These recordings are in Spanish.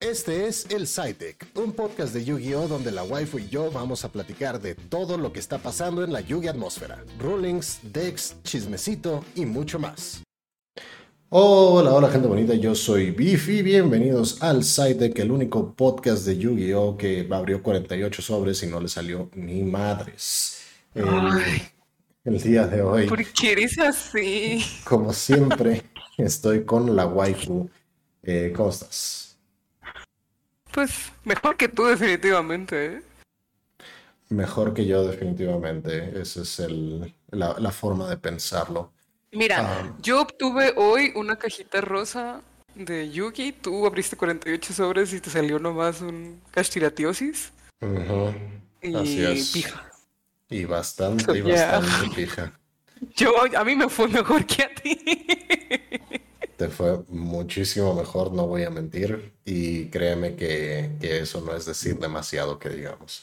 Este es El SciTech, un podcast de Yu-Gi-Oh! donde la waifu y yo vamos a platicar de todo lo que está pasando en la Yu-Gi atmósfera, rulings, decks, chismecito y mucho más. Hola, hola gente bonita, yo soy Bifi, bienvenidos al SciTech, el único podcast de Yu-Gi-Oh! que abrió 48 sobres y no le salió ni madres. El, día de hoy. ¿Por qué eres así? Como siempre, estoy con la waifu. Eh, ¿Cómo estás? Pues mejor que tú definitivamente. ¿eh? Mejor que yo definitivamente. Esa es el, la, forma de pensarlo. Mira, ah. yo obtuve hoy una cajita rosa de Yugi. Tú abriste 48 sobres y te salió nomás un castiratiosis. Y Así es. pija. Y bastante, y bastante pija. Yo, a mí me fue mejor que a ti. Te fue muchísimo mejor, no voy a mentir, y créeme que, eso no es decir demasiado que digamos.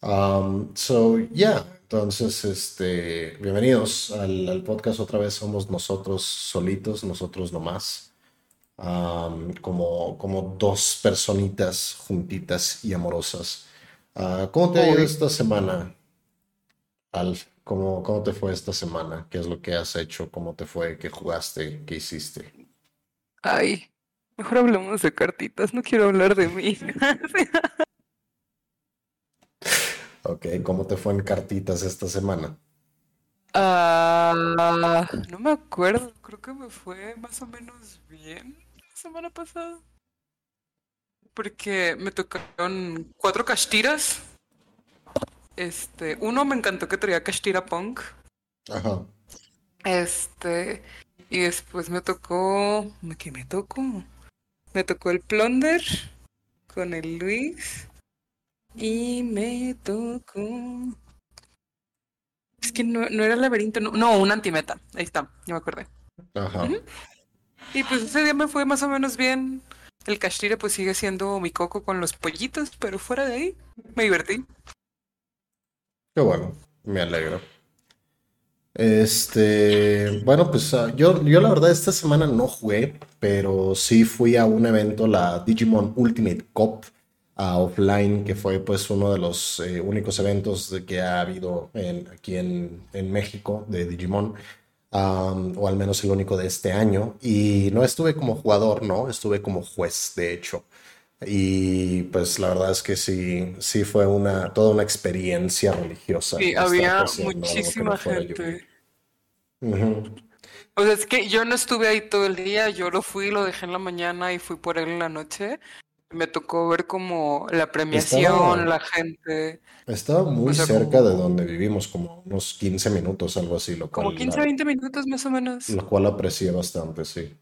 Um, so, yeah, entonces, este, bienvenidos al, podcast otra vez, somos nosotros solitos, nosotros nomás, um, como, como dos personitas juntitas y amorosas. Uh, ¿Cómo te ha ido esta semana, Alf? ¿Cómo, ¿Cómo te fue esta semana? ¿Qué es lo que has hecho? ¿Cómo te fue? ¿Qué jugaste? ¿Qué hiciste? Ay, mejor hablemos de cartitas, no quiero hablar de mí. ok, ¿cómo te fue en cartitas esta semana? Ah, no me acuerdo, creo que me fue más o menos bien la semana pasada. Porque me tocaron cuatro castiras este, uno me encantó que traía Castira Punk. Ajá. Este, y después me tocó. ¿Qué me tocó? Me tocó el Plunder con el Luis. Y me tocó. Es que no, no era el laberinto, no, no, un antimeta. Ahí está, ya me acordé. Ajá. Y pues ese día me fue más o menos bien. El Castira pues sigue siendo mi coco con los pollitos, pero fuera de ahí me divertí. Qué bueno, me alegro. Este, bueno, pues ah, yo, yo la verdad esta semana no jugué, pero sí fui a un evento, la Digimon Ultimate Cup offline, que fue pues uno de los eh, únicos eventos que ha habido en, aquí en, en, México de Digimon, o al menos el único de este año. Y no estuve como jugador, ¿no? Estuve como juez, de hecho. Y pues la verdad es que sí, sí fue una, toda una experiencia religiosa. Sí, había muchísima gente. O sea, es que yo no estuve ahí todo el día, yo lo fui, lo dejé en la mañana y fui por él en la noche. Me tocó ver como la premiación, la gente. Estaba muy cerca de donde vivimos, como unos 15 minutos, algo así. Lo como 15, 20 minutos más o menos. Lo cual aprecié bastante, sí.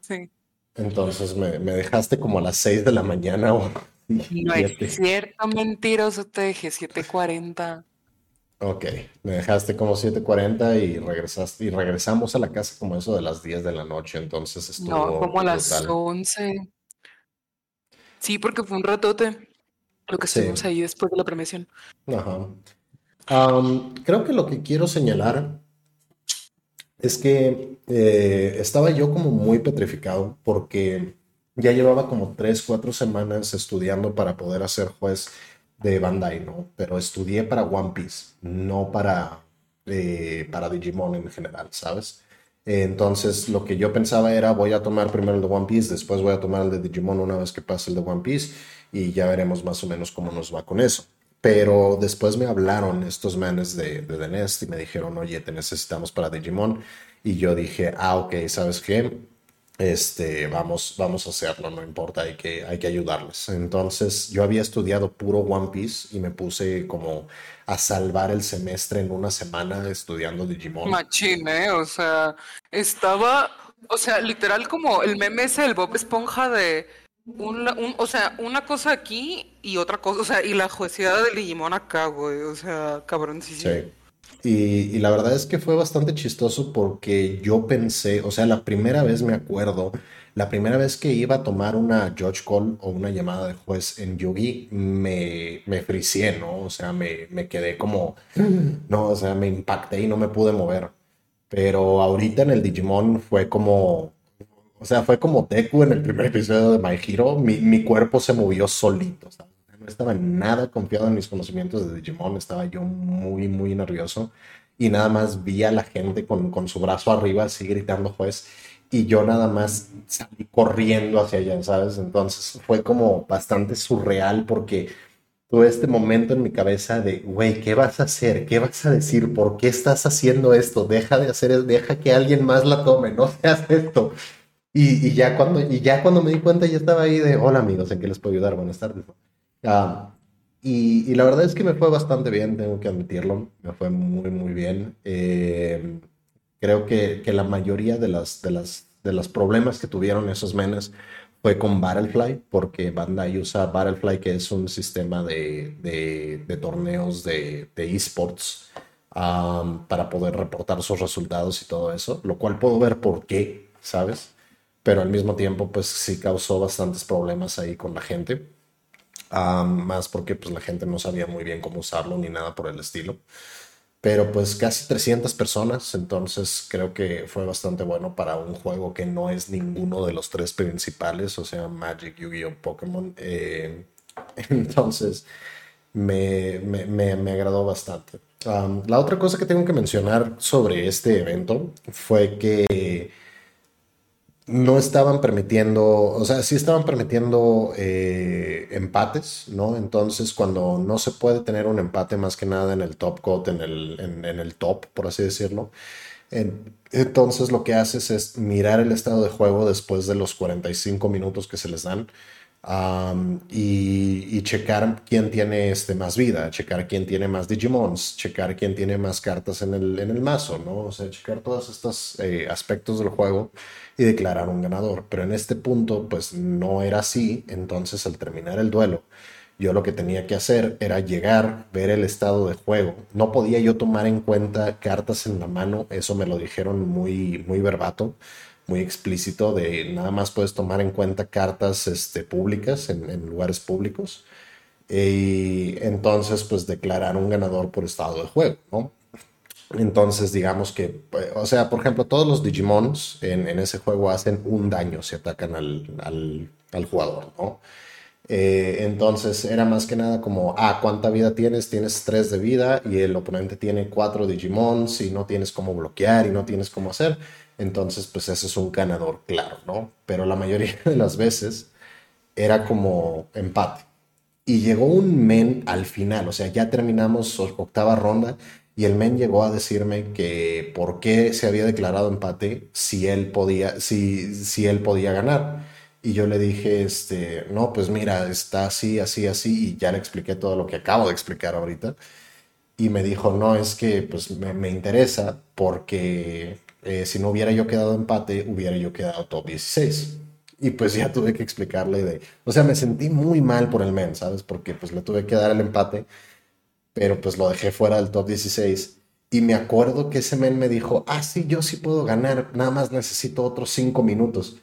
Sí. Entonces me, dejaste como a las 6 de la mañana. O... No es cierto, mentiroso, te dejé 7.40. Ok, me dejaste como 7.40 y regresaste y regresamos a la casa como eso de las 10 de la noche, entonces estuvo No, como a las 11. Sí, porque fue un ratote lo que estuvimos ahí después de la premiación. Ajá. creo que lo que quiero señalar es que eh, estaba yo como muy petrificado porque ya llevaba como tres, cuatro semanas estudiando para poder hacer juez de Bandai, ¿no? Pero estudié para One Piece, no para, eh, para Digimon en general, ¿sabes? entonces lo que yo pensaba era voy a tomar primero el de One Piece, después voy a tomar el de Digimon una vez que pase el de One Piece y ya veremos más o menos cómo nos va con eso. Pero después me hablaron estos manes de, de The Nest y me dijeron, oye, te necesitamos para Digimon. Y yo dije, ah, ok, ¿sabes qué? Este, vamos, vamos a hacerlo, no importa, hay que, hay que ayudarles. Entonces yo había estudiado puro One Piece y me puse como a salvar el semestre en una semana estudiando Digimon. Machine, o sea, estaba, o sea, literal como el meme ese del Bob Esponja de un, o sea, una cosa aquí y otra cosa, o sea, y la juecidad del Digimon acá, güey, o sea, cabrón, Sí. Y, y, la verdad es que fue bastante chistoso porque yo pensé, o sea, la primera vez me acuerdo, la primera vez que iba a tomar una judge call o una llamada de juez en Yugi, me, me fricié, ¿no? O sea, me, me quedé como, no, o sea, me impacté y no me pude mover. Pero ahorita en el Digimon fue como, o sea, fue como Deku en el primer episodio de My Hero. Mi, cuerpo se movió solito. No estaba nada confiado en mis conocimientos de Digimon. Estaba yo muy, muy nervioso. Y nada más vi a la gente con, con su brazo arriba, así gritando juez. Y yo nada más salí corriendo hacia allá, ¿sabes? Entonces fue como bastante surreal porque tuve este momento en mi cabeza de, güey, ¿qué vas a hacer? ¿Qué vas a decir? ¿Por qué estás haciendo esto? Deja de hacer, deja que alguien más la tome, no seas esto. Y, ya cuando, y ya cuando me di cuenta ya estaba ahí de, hola amigos, ¿en qué les puedo ayudar? Buenas tardes. Y, la verdad es que me fue bastante bien, tengo que admitirlo, me fue muy, muy bien. Eh, creo que, que, la mayoría de, las, de, las, de los problemas que tuvieron esos menes fue con Battlefly, porque Bandai usa Battlefly, que es un sistema de, de, torneos de, esports um, para poder reportar sus resultados y todo eso, lo cual puedo ver por qué, ¿sabes? Pero al mismo tiempo, pues sí causó bastantes problemas ahí con la gente, um, más porque pues la gente no sabía muy bien cómo usarlo ni nada por el estilo pero pues casi 300 personas, entonces creo que fue bastante bueno para un juego que no es ninguno de los tres principales, o sea, Magic, Yu-Gi-Oh, Pokémon. Eh, entonces, me, me, me, agradó bastante. la otra cosa que tengo que mencionar sobre este evento fue que no estaban permitiendo, o sea, sí estaban permitiendo eh, empates, ¿no? Entonces, cuando no se puede tener un empate más que nada en el top cut, en el, en, el top, por así decirlo, entonces lo que haces es mirar el estado de juego después de los 45 minutos que se les dan y, checar quién tiene este, más vida, checar quién tiene más Digimons, checar quién tiene más cartas en el, en el mazo, ¿no? O sea, checar todos estos eh, aspectos del juego y declarar un ganador. Pero en este punto, pues no era así. Entonces, al terminar el duelo, yo lo que tenía que hacer era llegar, ver el estado de juego. No podía yo tomar en cuenta cartas en la mano, eso me lo dijeron muy, muy verbato muy explícito de nada más puedes tomar en cuenta cartas este, públicas en, lugares públicos y entonces pues declarar un ganador por estado de juego, ¿no? Entonces digamos que, o sea, por ejemplo, todos los Digimons en, ese juego hacen un daño si atacan al, jugador, ¿no? Eh, entonces era más que nada como, ah, ¿cuánta vida tienes? Tienes tres de vida y el oponente tiene cuatro Digimons y no tienes cómo bloquear y no tienes cómo hacer entonces pues ese es un ganador claro, ¿no? Pero la mayoría de las veces era como empate. Y llegó un men al final, o sea, ya terminamos octava ronda y el men llegó a decirme que por qué se había declarado empate si él podía, si, si él podía ganar. Y yo le dije, este, no, pues mira, está así, así, así, y ya le expliqué todo lo que acabo de explicar ahorita. Y me dijo, no, es que pues me, me interesa porque eh, si no hubiera yo quedado empate, hubiera yo quedado top 16. Y pues ya tuve que explicarle de, o sea, me sentí muy mal por el men, ¿sabes? Porque pues le tuve que dar el empate, pero pues lo dejé fuera del top 16. Y me acuerdo que ese men me dijo, ah, sí, yo sí puedo ganar, nada más necesito otros 5 minutos.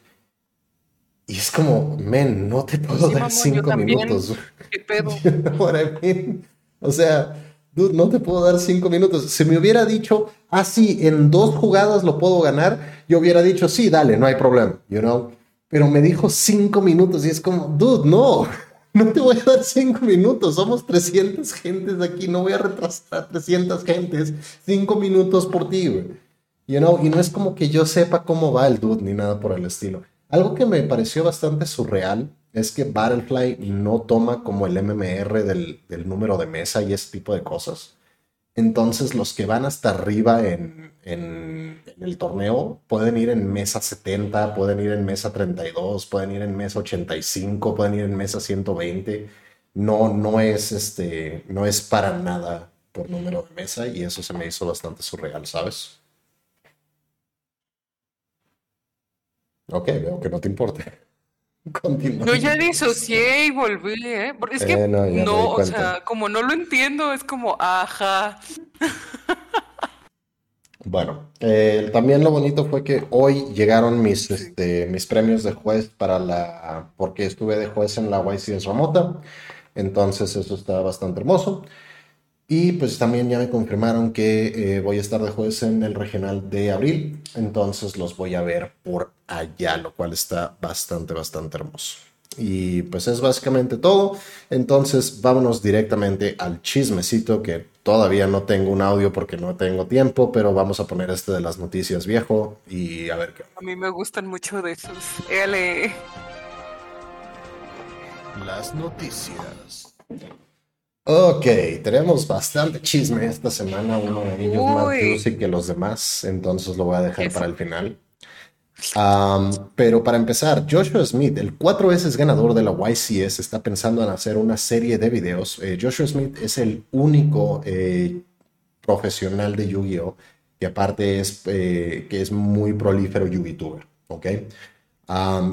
Y es como, men, no te puedo dar 5 minutos. ¿Qué pedo? o sea, no te puedo dar cinco minutos. Si me hubiera dicho, ah, sí, en dos jugadas lo puedo ganar, yo hubiera dicho, sí, dale, no hay problema, you know. Pero me dijo cinco minutos y es como, dude, no, no te voy a dar cinco minutos. Somos 300 gentes aquí, no voy a retrasar a 300 gentes cinco minutos por ti, güey. You know, y no es como que yo sepa cómo va el dude ni nada por el estilo. Algo que me pareció bastante surreal es que Battlefly no toma como el MMR del, número de mesa y ese tipo de cosas. Entonces los que van hasta arriba en, el torneo pueden ir en mesa 70, pueden ir en mesa 32, pueden ir en mesa 85, pueden ir en mesa 120. No, no es este, no es para nada por número de mesa y eso se me hizo bastante surreal, ¿sabes? Ok, veo que no te importa. Yo ya disocié y volví, ¿eh? Porque es que eh, no, o sea, como no lo entiendo, es como, ajá. Bueno, eh, también lo bonito fue que hoy llegaron mis, este, mis premios de juez para la, porque estuve de juez en la YCS remota, entonces eso está bastante hermoso. Y pues también ya me confirmaron que eh, voy a estar de jueves en el regional de abril, entonces los voy a ver por allá, lo cual está bastante, bastante hermoso. Y pues es básicamente todo. Entonces vámonos directamente al chismecito que todavía no tengo un audio porque no tengo tiempo, pero vamos a poner este de las noticias viejo y a ver qué. A mí me gustan mucho de esos. L. Las noticias. Ok, tenemos bastante chisme esta semana, uno de ellos más juicy que los demás, entonces lo voy a dejar para el final. pero para empezar, Joshua Smith, el cuatro veces ganador de la YCS, está pensando en hacer una serie de videos. Eh, Joshua Smith es el único eh, profesional de Yu-Gi-Oh! que aparte es, eh, que es muy prolífero YouTuber, ¿ok?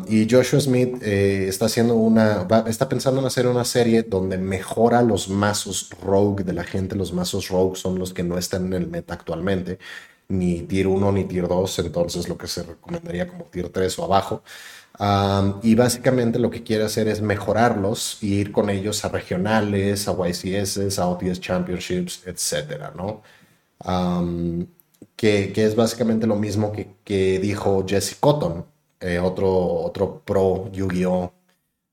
Y Joshua Smith eh, está haciendo una, está pensando en hacer una serie donde mejora los mazos rogue de la gente. Los mazos rogue son los que no están en el meta actualmente, ni tier 1 ni tier 2, entonces lo que se recomendaría como tier 3 o abajo. y básicamente lo que quiere hacer es mejorarlos y ir con ellos a regionales, a YCS, a OTS Championships, etcétera, ¿no? que, que, es básicamente lo mismo que, que dijo Jesse Cotton eh, otro, otro pro Yu-Gi-Oh!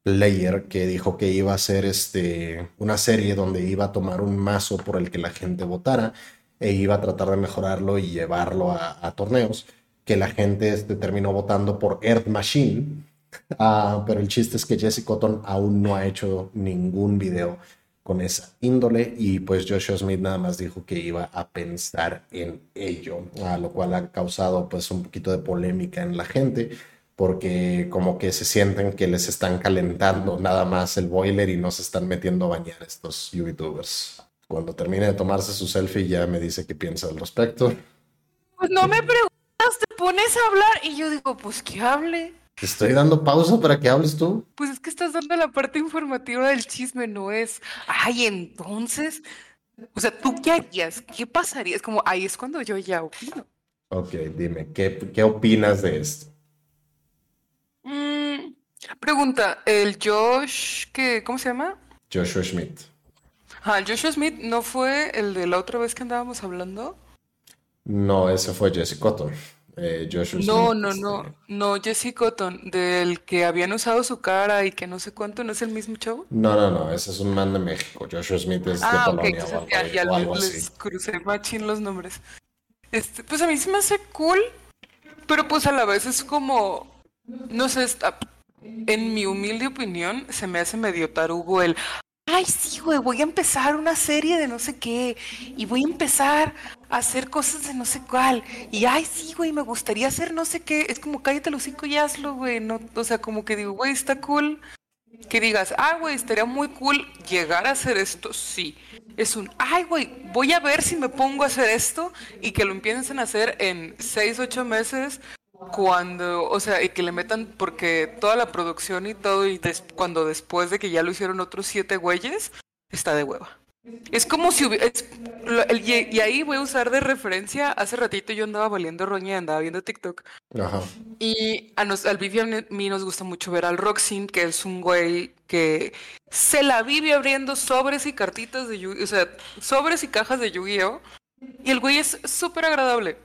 player que dijo que iba a hacer este, una serie donde iba a tomar un mazo por el que la gente votara e iba a tratar de mejorarlo y llevarlo a, torneos, que la gente este, terminó votando por Earth Machine, ah, pero el chiste es que Jesse Cotton aún no ha hecho ningún video con esa índole y pues Joshua Smith nada más dijo que iba a pensar en ello, a lo cual ha causado pues un poquito de polémica en la gente porque como que se sienten que les están calentando nada más el boiler y no se están metiendo a bañar estos youtubers. Cuando termine de tomarse su selfie ya me dice qué piensa al respecto. Pues no me preguntas, te pones a hablar y yo digo, pues que hable. Te estoy dando pausa para que hables tú. Pues es que estás dando la parte informativa del chisme, no es. Ay, entonces. O sea, ¿tú qué harías? ¿Qué pasaría? Es como, ahí es cuando yo ya opino. Ok, dime, ¿qué, qué opinas de esto? Pregunta, el Josh, que, ¿cómo se llama? Joshua Schmidt. Ah, Joshua Smith no fue el de la otra vez que andábamos hablando. No, ese fue Jesse Cotton. Eh, Joshua no, no, no, este, no, Jesse Cotton, del que habían usado su cara y que no sé cuánto, ¿no es el mismo show? No, no, no, ese es un man de México. Joshua Smith es de ah, Polonia o ya, ya les crucé machín los nombres. Este, pues a mí se me hace cool, pero pues a la vez es como no sé, está, en mi humilde opinión, se me hace medio tarugo el, ay, sí, güey, voy a empezar una serie de no sé qué, y voy a empezar a hacer cosas de no sé cuál, y ay, sí, güey, me gustaría hacer no sé qué, es como cállate los cinco y hazlo, güey, no, o sea, como que digo, güey, está cool, que digas, ah, güey, estaría muy cool llegar a hacer esto, sí. Es un, ay, güey, voy a ver si me pongo a hacer esto y que lo empiecen a hacer en seis, ocho meses cuando, o sea, y que le metan, porque toda la producción y todo, y cuando después de que ya lo hicieron otros siete güeyes, está de hueva. Es como si hubiera, y, ahí voy a usar de referencia, hace ratito yo andaba valiendo roña, andaba viendo TikTok. Ajá. Y a nos, al Vivi a mí nos gusta mucho ver al Roxin, que es un güey que se la vive abriendo sobres y cartitas de Yu, o sea, sobres y cajas de Yu-Gi-Oh! Y el güey es súper agradable.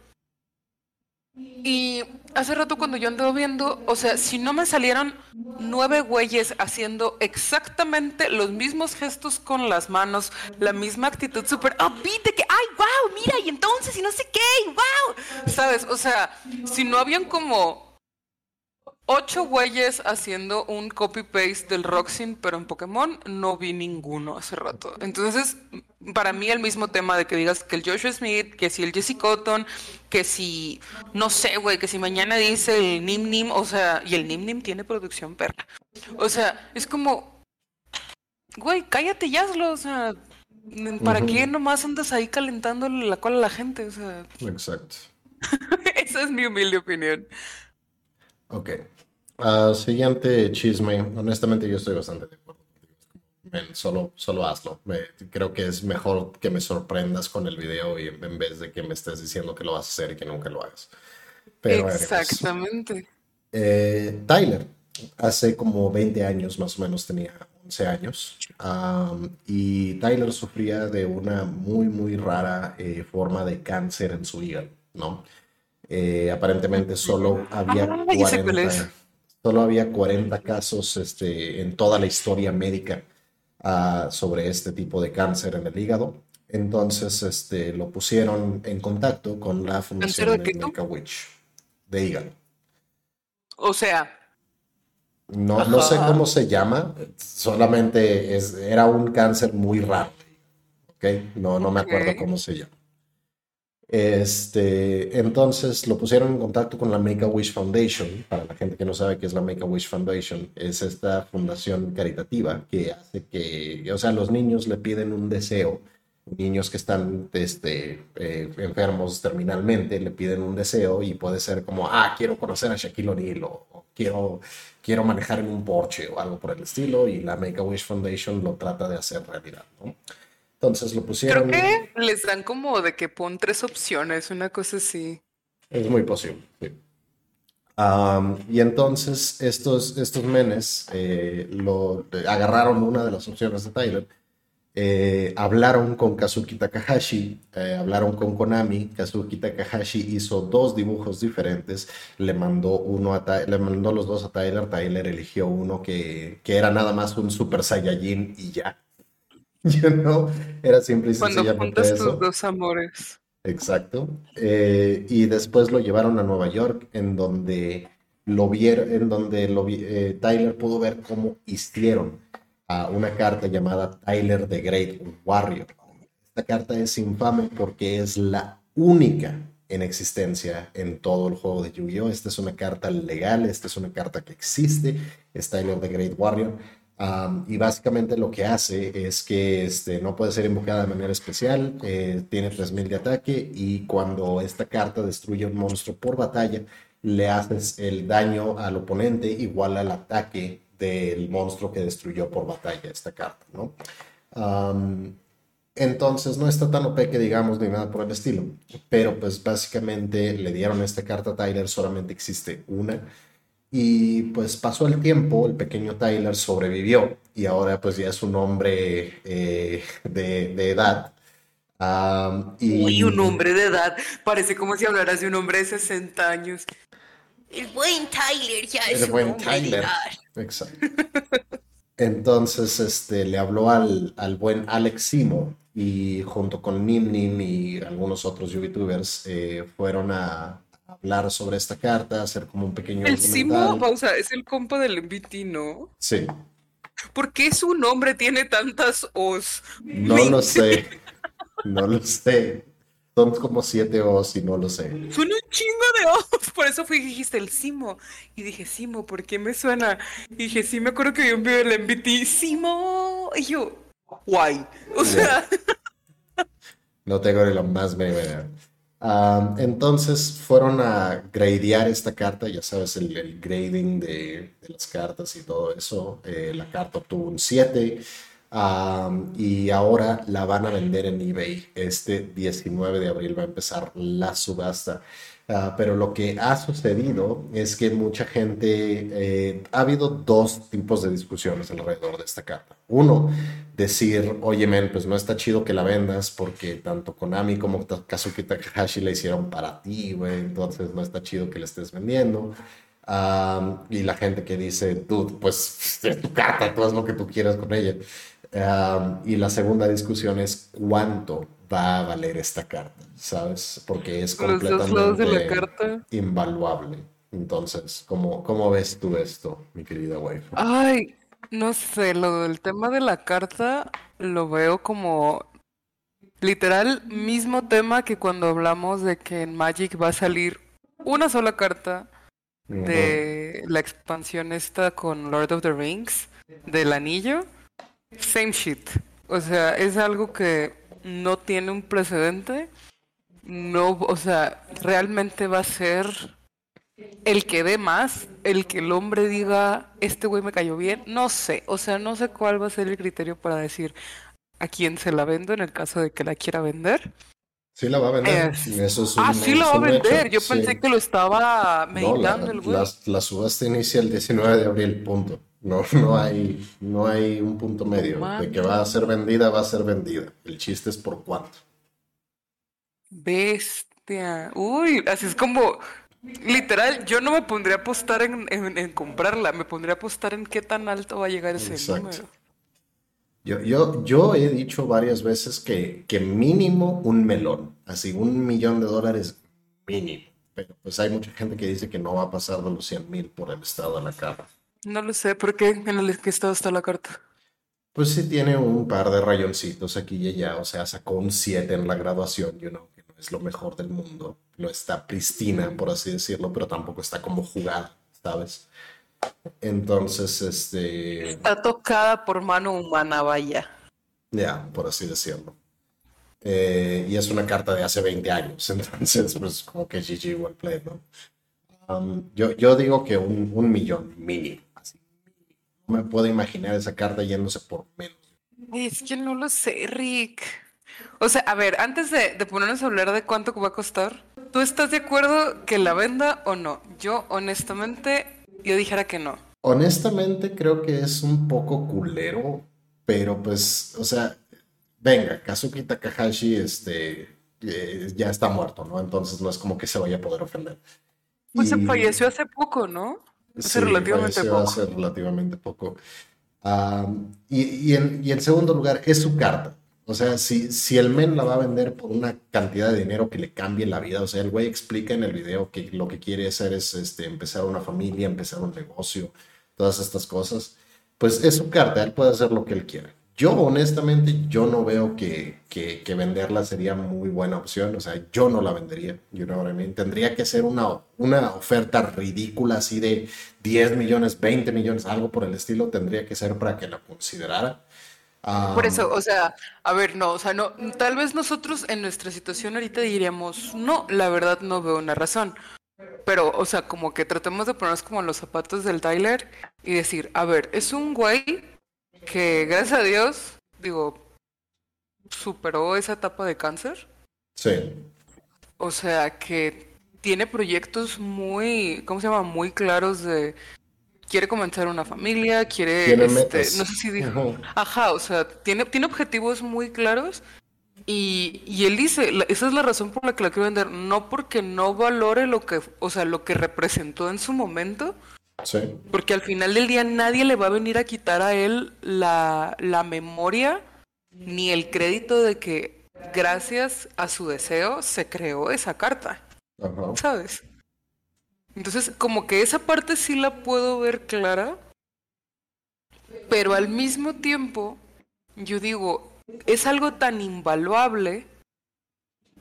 Y hace rato cuando yo andaba viendo, o sea, si no me salieron nueve güeyes haciendo exactamente los mismos gestos con las manos, la misma actitud súper upbeat de que, ay, wow, mira, y entonces, y no sé qué, wow, ¿sabes? O sea, si no habían como ocho güeyes haciendo un copy-paste del Roxin, pero en Pokémon no vi ninguno hace rato. Entonces, para mí el mismo tema de que digas que el Joshua Smith, que si el Jesse Cotton, que si, no sé, güey, que si mañana dice el Nim Nim, o sea, y el Nim Nim tiene producción perra. O sea, es como, güey, cállate y hazlo, o sea, ¿para qué nomás andas ahí calentando la cola a la gente? O sea. Exacto. Esa es mi humilde opinión. Ok. Uh, siguiente chisme. Honestamente, yo estoy bastante de acuerdo solo, solo hazlo. creo que es mejor que me sorprendas con el video y en vez de que me estés diciendo que lo vas a hacer y que nunca lo hagas. Exactamente. Eh, Tyler, hace como 20 años más o menos tenía 11 años y Tyler sufría de una muy, muy rara eh, forma de cáncer en su hígado, ¿no? Eh, aparentemente solo había 40, ah, solo había 40 casos este, en toda la historia médica ah, sobre este tipo de cáncer en el hígado. Entonces este, lo pusieron en contacto con la fundación de Make-A-Witch de hígado. O sea, no, no sé cómo se llama, solamente es, era un cáncer muy raro. ¿okay? No, no me acuerdo cómo se llama. Este, entonces lo pusieron en contacto con la Make-A-Wish Foundation. Para la gente que no sabe qué es la Make-A-Wish Foundation, es esta fundación caritativa que hace que, o sea, los niños le piden un deseo. Niños que están este, eh, enfermos terminalmente le piden un deseo y puede ser como, ah, quiero conocer a Shaquille O'Neal o quiero quiero manejar en un Porsche o algo por el estilo y la Make-A-Wish Foundation lo trata de hacer realidad, ¿no? Entonces lo pusieron... Creo que les dan como de que pon tres opciones, una cosa así. Es muy posible, sí. y entonces estos, estos menes eh, lo, agarraron una de las opciones de Tyler eh, hablaron con Kazuki Takahashi, eh, hablaron con Konami, Kazuki Takahashi hizo dos dibujos diferentes, le mandó, uno a le mandó los dos a Tyler, Tyler eligió uno que, que era nada más un Super Saiyajin y ya. You know? Era simple y Cuando juntas tus dos amores. Exacto. Eh, y después lo llevaron a Nueva York, en donde lo vieron, en donde lo Tyler pudo ver cómo hicieron a una carta llamada Tyler the Great Warrior. Esta carta es infame porque es la única en existencia en todo el juego de Yu-Gi-Oh! Esta es una carta legal, esta es una carta que existe, es Tyler the Great Warrior. Y básicamente lo que hace es que este, no puede ser invocada de manera especial, eh, tiene 3000 de ataque y cuando esta carta destruye un monstruo por batalla, le haces el daño al oponente igual al ataque del monstruo que destruyó por batalla esta carta, ¿no? entonces no está tan OP que digamos ni nada por el estilo, pero pues básicamente le dieron esta carta a Tyler, solamente existe una. Y pues pasó el tiempo, el pequeño Tyler sobrevivió y ahora pues ya es un hombre eh, de, edad. y... un hombre de edad, parece como si hablaras de un hombre de 60 años. El buen Tyler ya es el buen Tyler. Exacto. Entonces, este, le habló al, al, buen Alex Simo y junto con Nim Nim y algunos otros youtubers eh, fueron a hablar sobre esta carta, hacer como un pequeño El Simo, pausa, es el compa del MVT, ¿no? Sí. ¿Por qué su nombre tiene tantas O's? No lo sé. No lo sé. Son como siete O's y no lo sé. Son un chingo de O's. Por eso fui y dijiste el Simo. Y dije, Simo, ¿por qué me suena? Y dije, sí, me acuerdo que vi un video del MVT. Simo. Y yo, guay. O sea. No tengo ni lo más mínima entonces fueron a gradear esta carta, ya sabes, el, grading de, las cartas y todo eso. Eh, la carta obtuvo un 7 y ahora la van a vender en eBay. Este 19 de abril va a empezar la subasta. Ah, pero lo que ha sucedido es que mucha gente, eh, ha habido dos tipos de discusiones alrededor de esta carta. Uno, decir, oye, men, pues no está chido que la vendas porque tanto Konami como Kazuki Takahashi la hicieron para ti, güey, entonces no está chido que la estés vendiendo. y la gente que dice, tú, pues es tu carta, tú haz lo que tú quieras con ella y la segunda discusión es cuánto va a valer esta carta, ¿sabes? Porque es completamente invaluable. Entonces, ¿cómo, ¿cómo ves tú esto, mi querida wife? Ay, no sé, lo del tema de la carta lo veo como literal mismo tema que cuando hablamos de que en Magic va a salir una sola carta de la expansión esta con Lord of the Rings del anillo Same shit. O sea, es algo que no tiene un precedente. No, o sea, realmente va a ser el que dé más, el que el hombre diga, este güey me cayó bien, no sé, o sea, no sé cuál va a ser el criterio para decir a quién se la vendo en el caso de que la quiera vender. Sí la va a vender. ah, sí la va a vender. Yo pensé que lo estaba meditando el güey. La, la subasta inicia el 19 de abril, punto. No, no hay, no hay un punto medio. de que va a ser vendida, va a ser vendida. El chiste es por cuánto. Bestia. Uy, así es como, literal, yo no me pondría a apostar en, comprarla, me pondría a apostar en qué tan alto va a llegar ese número. Yo, yo, yo he dicho varias veces que, que mínimo un melón, así un millón de dólares mínimo. Pero pues hay mucha gente que dice que no va a pasar de los 100 mil por el estado de la carta. No lo sé, ¿por qué? ¿En el qué estado está la carta? Pues sí tiene un par de rayoncitos aquí y allá, o sea, sacó un 7 en la graduación, you know, que no es lo mejor del mundo. No está pristina, por así decirlo, pero tampoco está como jugada, ¿sabes? Entonces, este... Está tocada por mano humana, vaya. Ya, por así decirlo. Eh, y es una carta de hace 20 años, entonces, pues como que GG well play, ¿no? Um, yo, yo digo que un, un millón mínimo me puedo imaginar esa carta yéndose por menos. Es que no lo sé, Rick. O sea, a ver, antes de, ponernos a hablar de cuánto va a costar, ¿tú estás de acuerdo que la venda o no? Yo, honestamente, yo dijera que no. Honestamente, creo que es un poco culero, pero pues, o sea, venga, Kazuki Takahashi, este, eh, ya está muerto, ¿no? Entonces no es como que se vaya a poder ofender. Pues se falleció hace poco, ¿no? Hace relativamente poco. Hace relativamente poco. y, y, en, segundo lugar, es su carta. O sea, si, si el men la va a vender por una cantidad de dinero que le cambie la vida, o sea, el güey explica en el video que lo que quiere hacer es este, empezar una familia, empezar un negocio, todas estas cosas, pues es su carta, él puede hacer lo que él quiera. Yo honestamente, yo no veo que, que, venderla sería muy buena opción. O sea, yo no la vendería. You know what Tendría que ser una, una oferta ridícula así de 10 millones, 20 millones, algo por el estilo. Tendría que ser para que la considerara. Por eso, o sea, a ver, no, o sea, no, tal vez nosotros en nuestra situación ahorita diríamos, no, la verdad no veo una razón. Pero, o sea, como que tratemos de ponernos como los zapatos del Tyler y decir, a ver, es un güey que gracias a Dios, digo, superó esa etapa de cáncer. Sí. O sea, que tiene proyectos muy, ¿cómo se llama? Muy claros de quiere comenzar una familia, quiere, este, no sé si dijo, ajá, o sea, tiene, tiene objetivos muy claros y, y, él dice, esa es la razón por la que la quiero vender, no porque no valore lo que, o sea, lo que representó en su momento, porque al final del día nadie le va a venir a quitar a él la, memoria ni el crédito de que gracias a su deseo se creó esa carta. ¿Sabes? Entonces, como que esa parte sí la puedo ver clara, pero al mismo tiempo, yo digo, es algo tan invaluable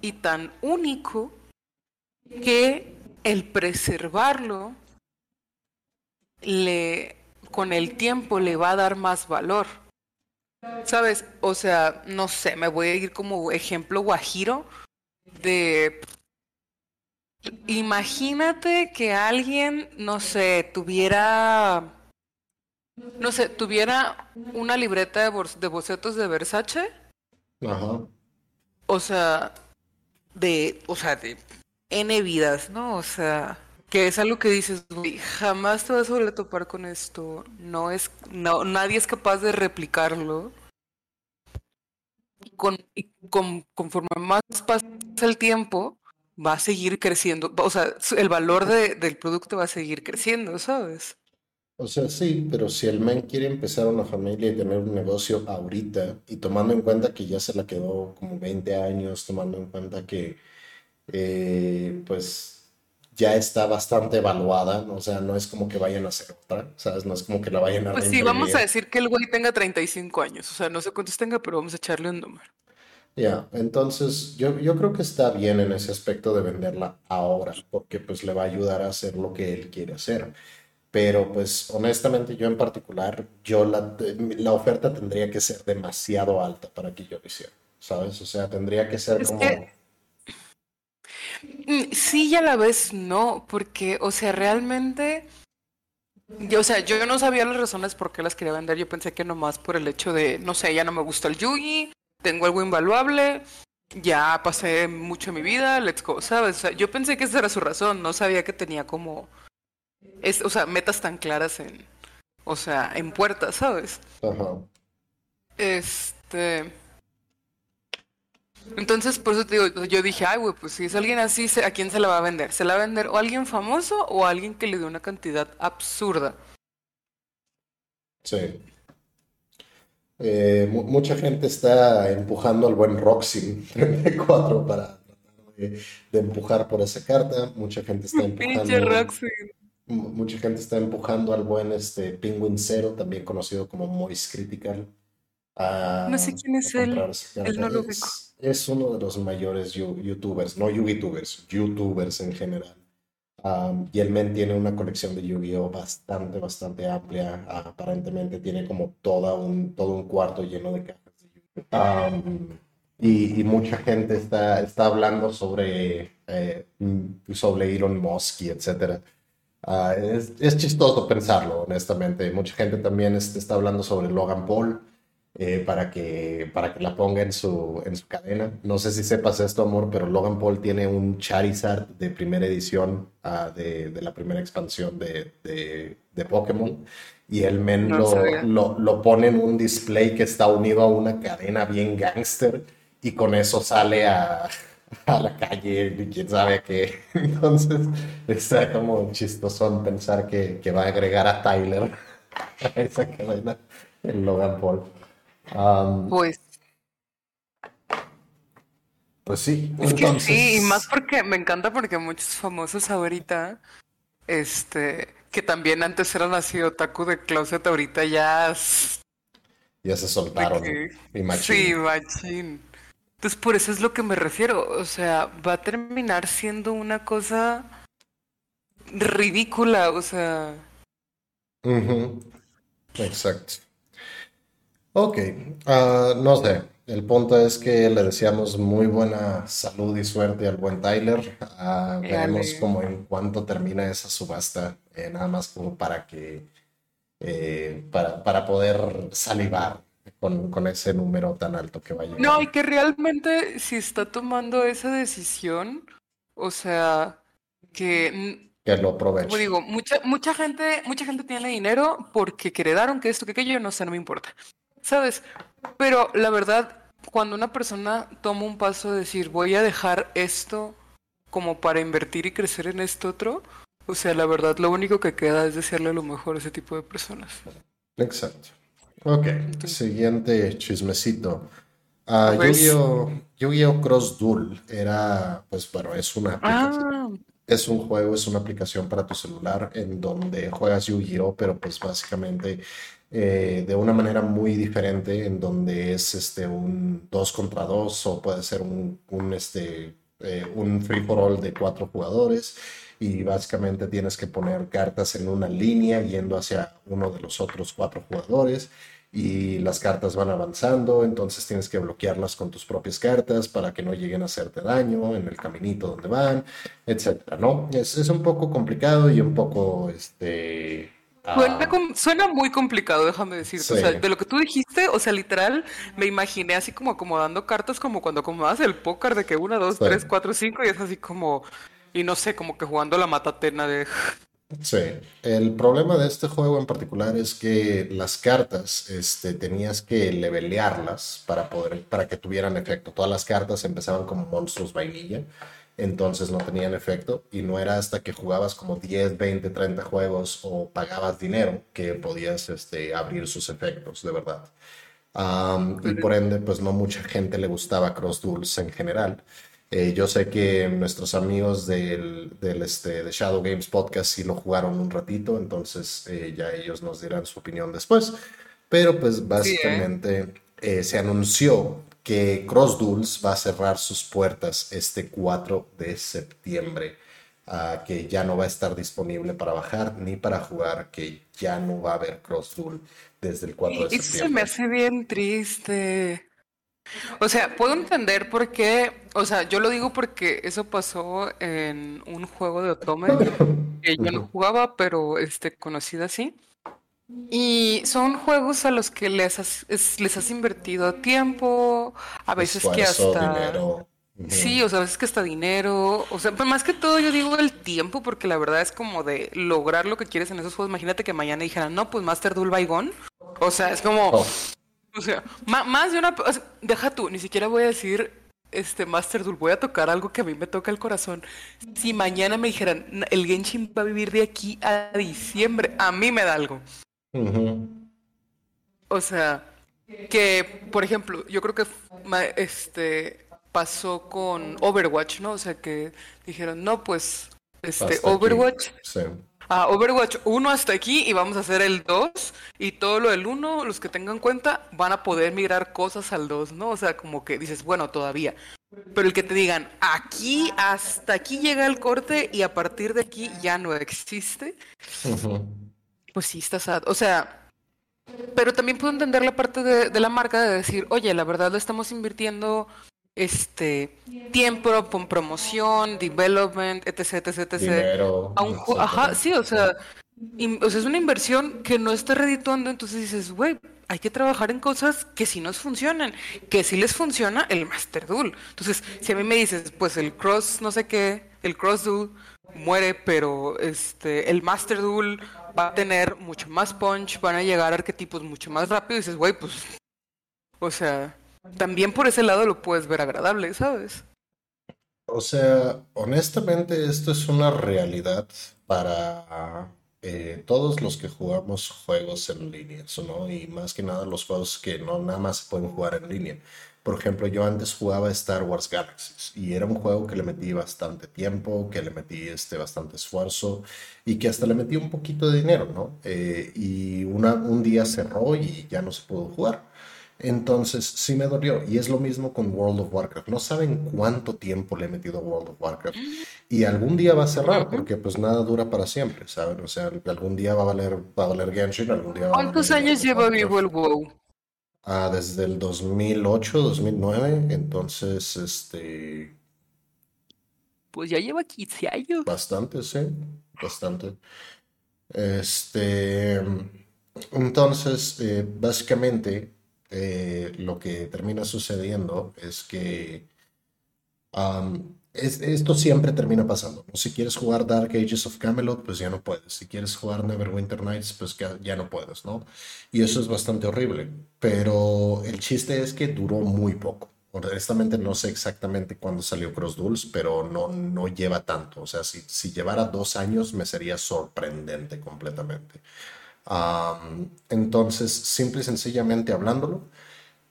y tan único que el preservarlo le, con el tiempo le va a dar más valor. ¿Sabes? O sea, no sé, me voy a ir como ejemplo guajiro de... Imagínate que alguien, no sé, tuviera... No sé, tuviera una libreta de, de bocetos de Versace. Ajá. O sea, de, o sea, de N vidas, ¿no? O sea, que es algo que dices, jamás te vas a volver a topar con esto. No es, no, nadie es capaz de replicarlo. Con, con, conforme más pasa el tiempo, va a seguir creciendo. O sea, el valor del producto va a seguir creciendo, ¿sabes? O sea, sí, pero si el men quiere empezar una familia y tener un negocio ahorita, y tomando en cuenta que ya se la quedó como 20 años, tomando en cuenta que, eh, pues, ya está bastante evaluada, o sea, no es como que vayan a hacer otra, ¿sabes? No es como que la vayan a Pues sí, vamos a decir que el güey tenga 35 años, o sea, no sé cuántos tenga, pero vamos a echarle un número. Ya, entonces yo, yo creo que está bien en ese aspecto de venderla ahora, porque pues le va a ayudar a hacer lo que él quiere hacer. Pero pues honestamente yo en particular, yo la, la oferta tendría que ser demasiado alta para que yo lo hiciera, ¿sabes? O sea, tendría que ser como... Mm, sí, ya la vez no, porque, o sea, realmente, yo, o sea, yo no sabía las razones por qué las quería vender. Yo pensé que nomás por el hecho de, no sé, ya no me gusta el Yugi, tengo algo invaluable, ya pasé mucho en mi vida, let's go, ¿sabes? O sea, yo pensé que esa era su razón, no sabía que tenía como, es, o sea, metas tan claras en, o sea, en puertas, ¿sabes? Ajá. Este. Entonces, por eso te digo, yo dije, ay, güey, pues si es alguien así, ¿a quién se la va a vender? ¿Se la va a vender o a alguien famoso o a alguien que le dé una cantidad absurda? Sí. Eh, mucha gente está empujando al buen Roxy 34 para tratar de, empujar por esa carta. Mucha gente está empujando. Roxy. Mucha gente está empujando al buen este, Penguin Zero, también conocido como Moist Critical. no sé quién es él. es, uno de los mayores youtubers, no youtubers, youtubers en general. Y el men tiene una colección de Yu-Gi-Oh bastante, bastante amplia. aparentemente tiene como toda un, todo un cuarto lleno de cajas de y, y, mucha gente está, está hablando sobre, eh, sobre Elon Musk y etcétera. Ah, es, es, chistoso pensarlo, honestamente. Mucha gente también está hablando sobre Logan Paul eh, para, que, para que la ponga en su, en su cadena. No sé si sepas esto, amor, pero Logan Paul tiene un Charizard de primera edición uh, de, de, la primera expansión de, de, de Pokémon. Y el men lo, lo, lo, pone en un display que está unido a una cadena bien gangster y con eso sale a, a la calle y quién sabe qué. Entonces, está como chistoso pensar que, que, va a agregar a Tyler a esa cadena en Logan Paul. Pues. Pues sí. Entonces... sí, y más porque me encanta porque muchos famosos ahorita, este, que también antes eran así otaku de closet, ahorita ya. Ya se soltaron. Sí, machín. Entonces, por eso es lo que me refiero. O sea, va a terminar siendo una cosa ridícula, o sea. Exacto. Ok, ah, no sé. El punto es que le deseamos muy buena salud y suerte al buen Tyler. Uh, veremos como en cuánto termina esa subasta, eh, nada más como para que, eh, para, para poder salivar con, ese número tan alto que vaya. No, y que realmente si está tomando esa decisión, o sea, que... Que lo aproveche. Como digo, mucha, mucha, gente, mucha gente tiene dinero porque heredaron que esto, que aquello, no sé, no me importa. ¿Sabes? Pero la verdad, cuando una persona toma un paso de decir, voy a dejar esto como para invertir y crecer en esto otro, o sea, la verdad, lo único que queda es desearle lo mejor a ese tipo de personas. Exacto. Ok, siguiente chismecito. Uh, Yu-Gi-Oh! Cross Duel era, pues bueno, es una ah. Es un juego, es una aplicación para tu celular en donde juegas Yu-Gi-Oh! pero pues básicamente eh, de una manera muy diferente en donde es este un 2 contra 2 o puede ser un, un, este, eh, un free for all de cuatro jugadores y básicamente tienes que poner cartas en una línea yendo hacia uno de los otros cuatro jugadores y las cartas van avanzando, entonces tienes que bloquearlas con tus propias cartas para que no lleguen a hacerte daño en el caminito donde van, etcétera, ¿no? Es, es un poco complicado y un poco, este... Ah, suena, muy complicado, déjame decirte. O sea, de lo que tú dijiste, o sea, literal, me imaginé así como acomodando cartas como cuando acomodas el póker de que una, dos, tres, cuatro, cinco y es así como, y no sé, como que jugando la matatena de... Sí, el problema de este juego en particular es que las cartas este, tenías que levelearlas para, poder, para que tuvieran efecto. Todas las cartas empezaban como monstruos vainilla, entonces no tenían efecto y no era hasta que jugabas como 10, 20, 30 juegos o pagabas dinero que podías este, abrir sus efectos, de verdad. y por ende, pues no mucha gente le gustaba Cross Duels en general. Eh, yo sé que nuestros amigos del, del, este, de Shadow Games Podcast sí lo jugaron un ratito, entonces eh, ya ellos nos dirán su opinión después. Pero pues ¿eh? básicamente se anunció que Cross Duels va a cerrar sus puertas este 4 de septiembre, uh, que ya no va a estar disponible para bajar ni para jugar, que ya no va a haber Cross Duel desde el 4 de septiembre. Eso me hace bien triste. O sea, puedo entender por qué, o sea, yo lo digo porque eso pasó en un juego de Otome que yo no jugaba, pero este conocida así. Y son juegos a los que les has, les has invertido tiempo, a veces que hasta Sí, o sea, a veces que hasta dinero, o sea, pues más que todo yo digo el tiempo, porque la verdad es como de lograr lo que quieres en esos juegos. Imagínate que mañana dijeran, no, pues Master Duel Baigón. O sea, es como, oh. o sea, más de una, deja tú, ni siquiera voy a decir, este, Master Duel, voy a tocar algo que a mí me toca el corazón. Si mañana me dijeran, el Genshin va a vivir de aquí a diciembre, a mí me da algo. O sea, que, por ejemplo, yo creo que este pasó con Overwatch, ¿no? O sea, que dijeron, no, pues, este, Overwatch. Sí. Ah, Overwatch 1 hasta aquí y vamos a hacer el 2 y todo lo del 1, los que tengan cuenta, van a poder migrar cosas al 2, ¿no? O sea, como que dices, bueno, todavía. Pero el que te digan, aquí, hasta aquí llega el corte y a partir de aquí ya no existe, pues sí, estás... O sea, pero también puedo entender la parte de, de, la marca de decir, oye, la verdad lo estamos invirtiendo este tiempo, promoción, development, etc, etc, etc. ajá, sí, o sea, o sea, es una inversión que no está redituando, entonces dices, güey, hay que trabajar en cosas que sí nos funcionan, que sí les funciona el Master Duel. Entonces, si a mí me dices, pues el Cross no sé qué, el Cross Duel muere, pero este el Master Duel va a tener mucho más punch, van a llegar arquetipos mucho más rápido y dices, güey, pues o sea, también por ese lado lo puedes ver agradable, ¿sabes? O sea, honestamente esto es una realidad para eh, todos los que jugamos juegos en línea, ¿no? Y más que nada los juegos que no nada más se pueden jugar en línea. Por ejemplo, yo antes jugaba Star Wars Galaxies y era un juego que le metí bastante tiempo, que le metí este, bastante esfuerzo y que hasta le metí un poquito de dinero, ¿no? Eh, y una, un día cerró y ya no se pudo jugar. Entonces sí me dolió. Y es lo mismo con World of Warcraft. No saben cuánto tiempo le he metido a World of Warcraft. Y algún día va a cerrar, porque pues nada dura para siempre, ¿saben? O sea, algún día va a valer, va a valer Genshin, algún día ¿Cuántos años lleva vivo el WoW? Ah, desde el 2008, 2009. Entonces, este... Pues ya lleva 15 años. Bastante, sí. Bastante. Este... Entonces, eh, básicamente, eh, lo que termina sucediendo es que esto siempre termina pasando. Si quieres jugar Dark Ages of Camelot, pues ya no puedes. Si quieres jugar Neverwinter Nights, pues ya no puedes, ¿no? Y eso es bastante horrible. Pero el chiste es que duró muy poco. Honestamente no sé exactamente cuándo salió Cross Duels, pero no, no lleva tanto. O sea, si, si llevara dos años me sería sorprendente completamente entonces, simple y sencillamente hablándolo,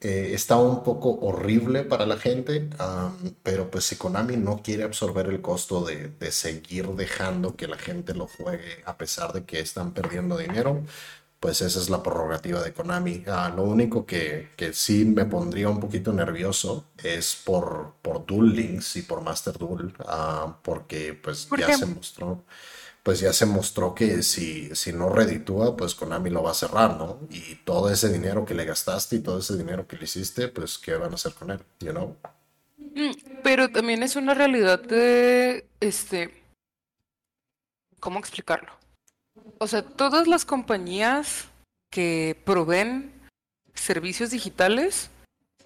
eh, está un poco horrible para la gente, pero pues si Konami no quiere absorber el costo de, seguir dejando que la gente lo juegue a pesar de que están perdiendo dinero, pues esa es la prerrogativa de Konami. Ah, lo único que, que, sí me pondría un poquito nervioso es por, por Duel Links y por Master Duel, ah, porque pues ya se mostró pues ya se mostró que si, si no reditúa, pues Konami lo va a cerrar, ¿no? Y todo ese dinero que le gastaste y todo ese dinero que le hiciste, pues ¿qué van a hacer con él? You know? Mm, pero también es una realidad de, este, ¿cómo explicarlo? O sea, todas las compañías que proveen servicios digitales,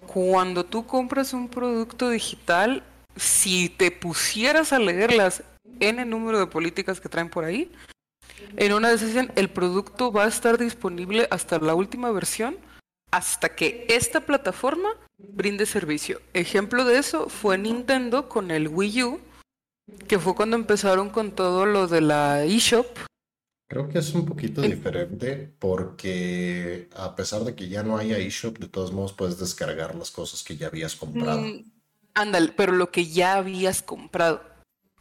cuando tú compras un producto digital, si te pusieras a leerlas N número de políticas que traen por ahí. En una decisión, el producto va a estar disponible hasta la última versión, hasta que esta plataforma brinde servicio. Ejemplo de eso fue Nintendo con el Wii U, que fue cuando empezaron con todo lo de la eShop. Creo que es un poquito diferente porque a pesar de que ya no haya eShop, de todos modos puedes descargar las cosas que ya habías comprado. Mm, ándale, pero lo que ya habías comprado.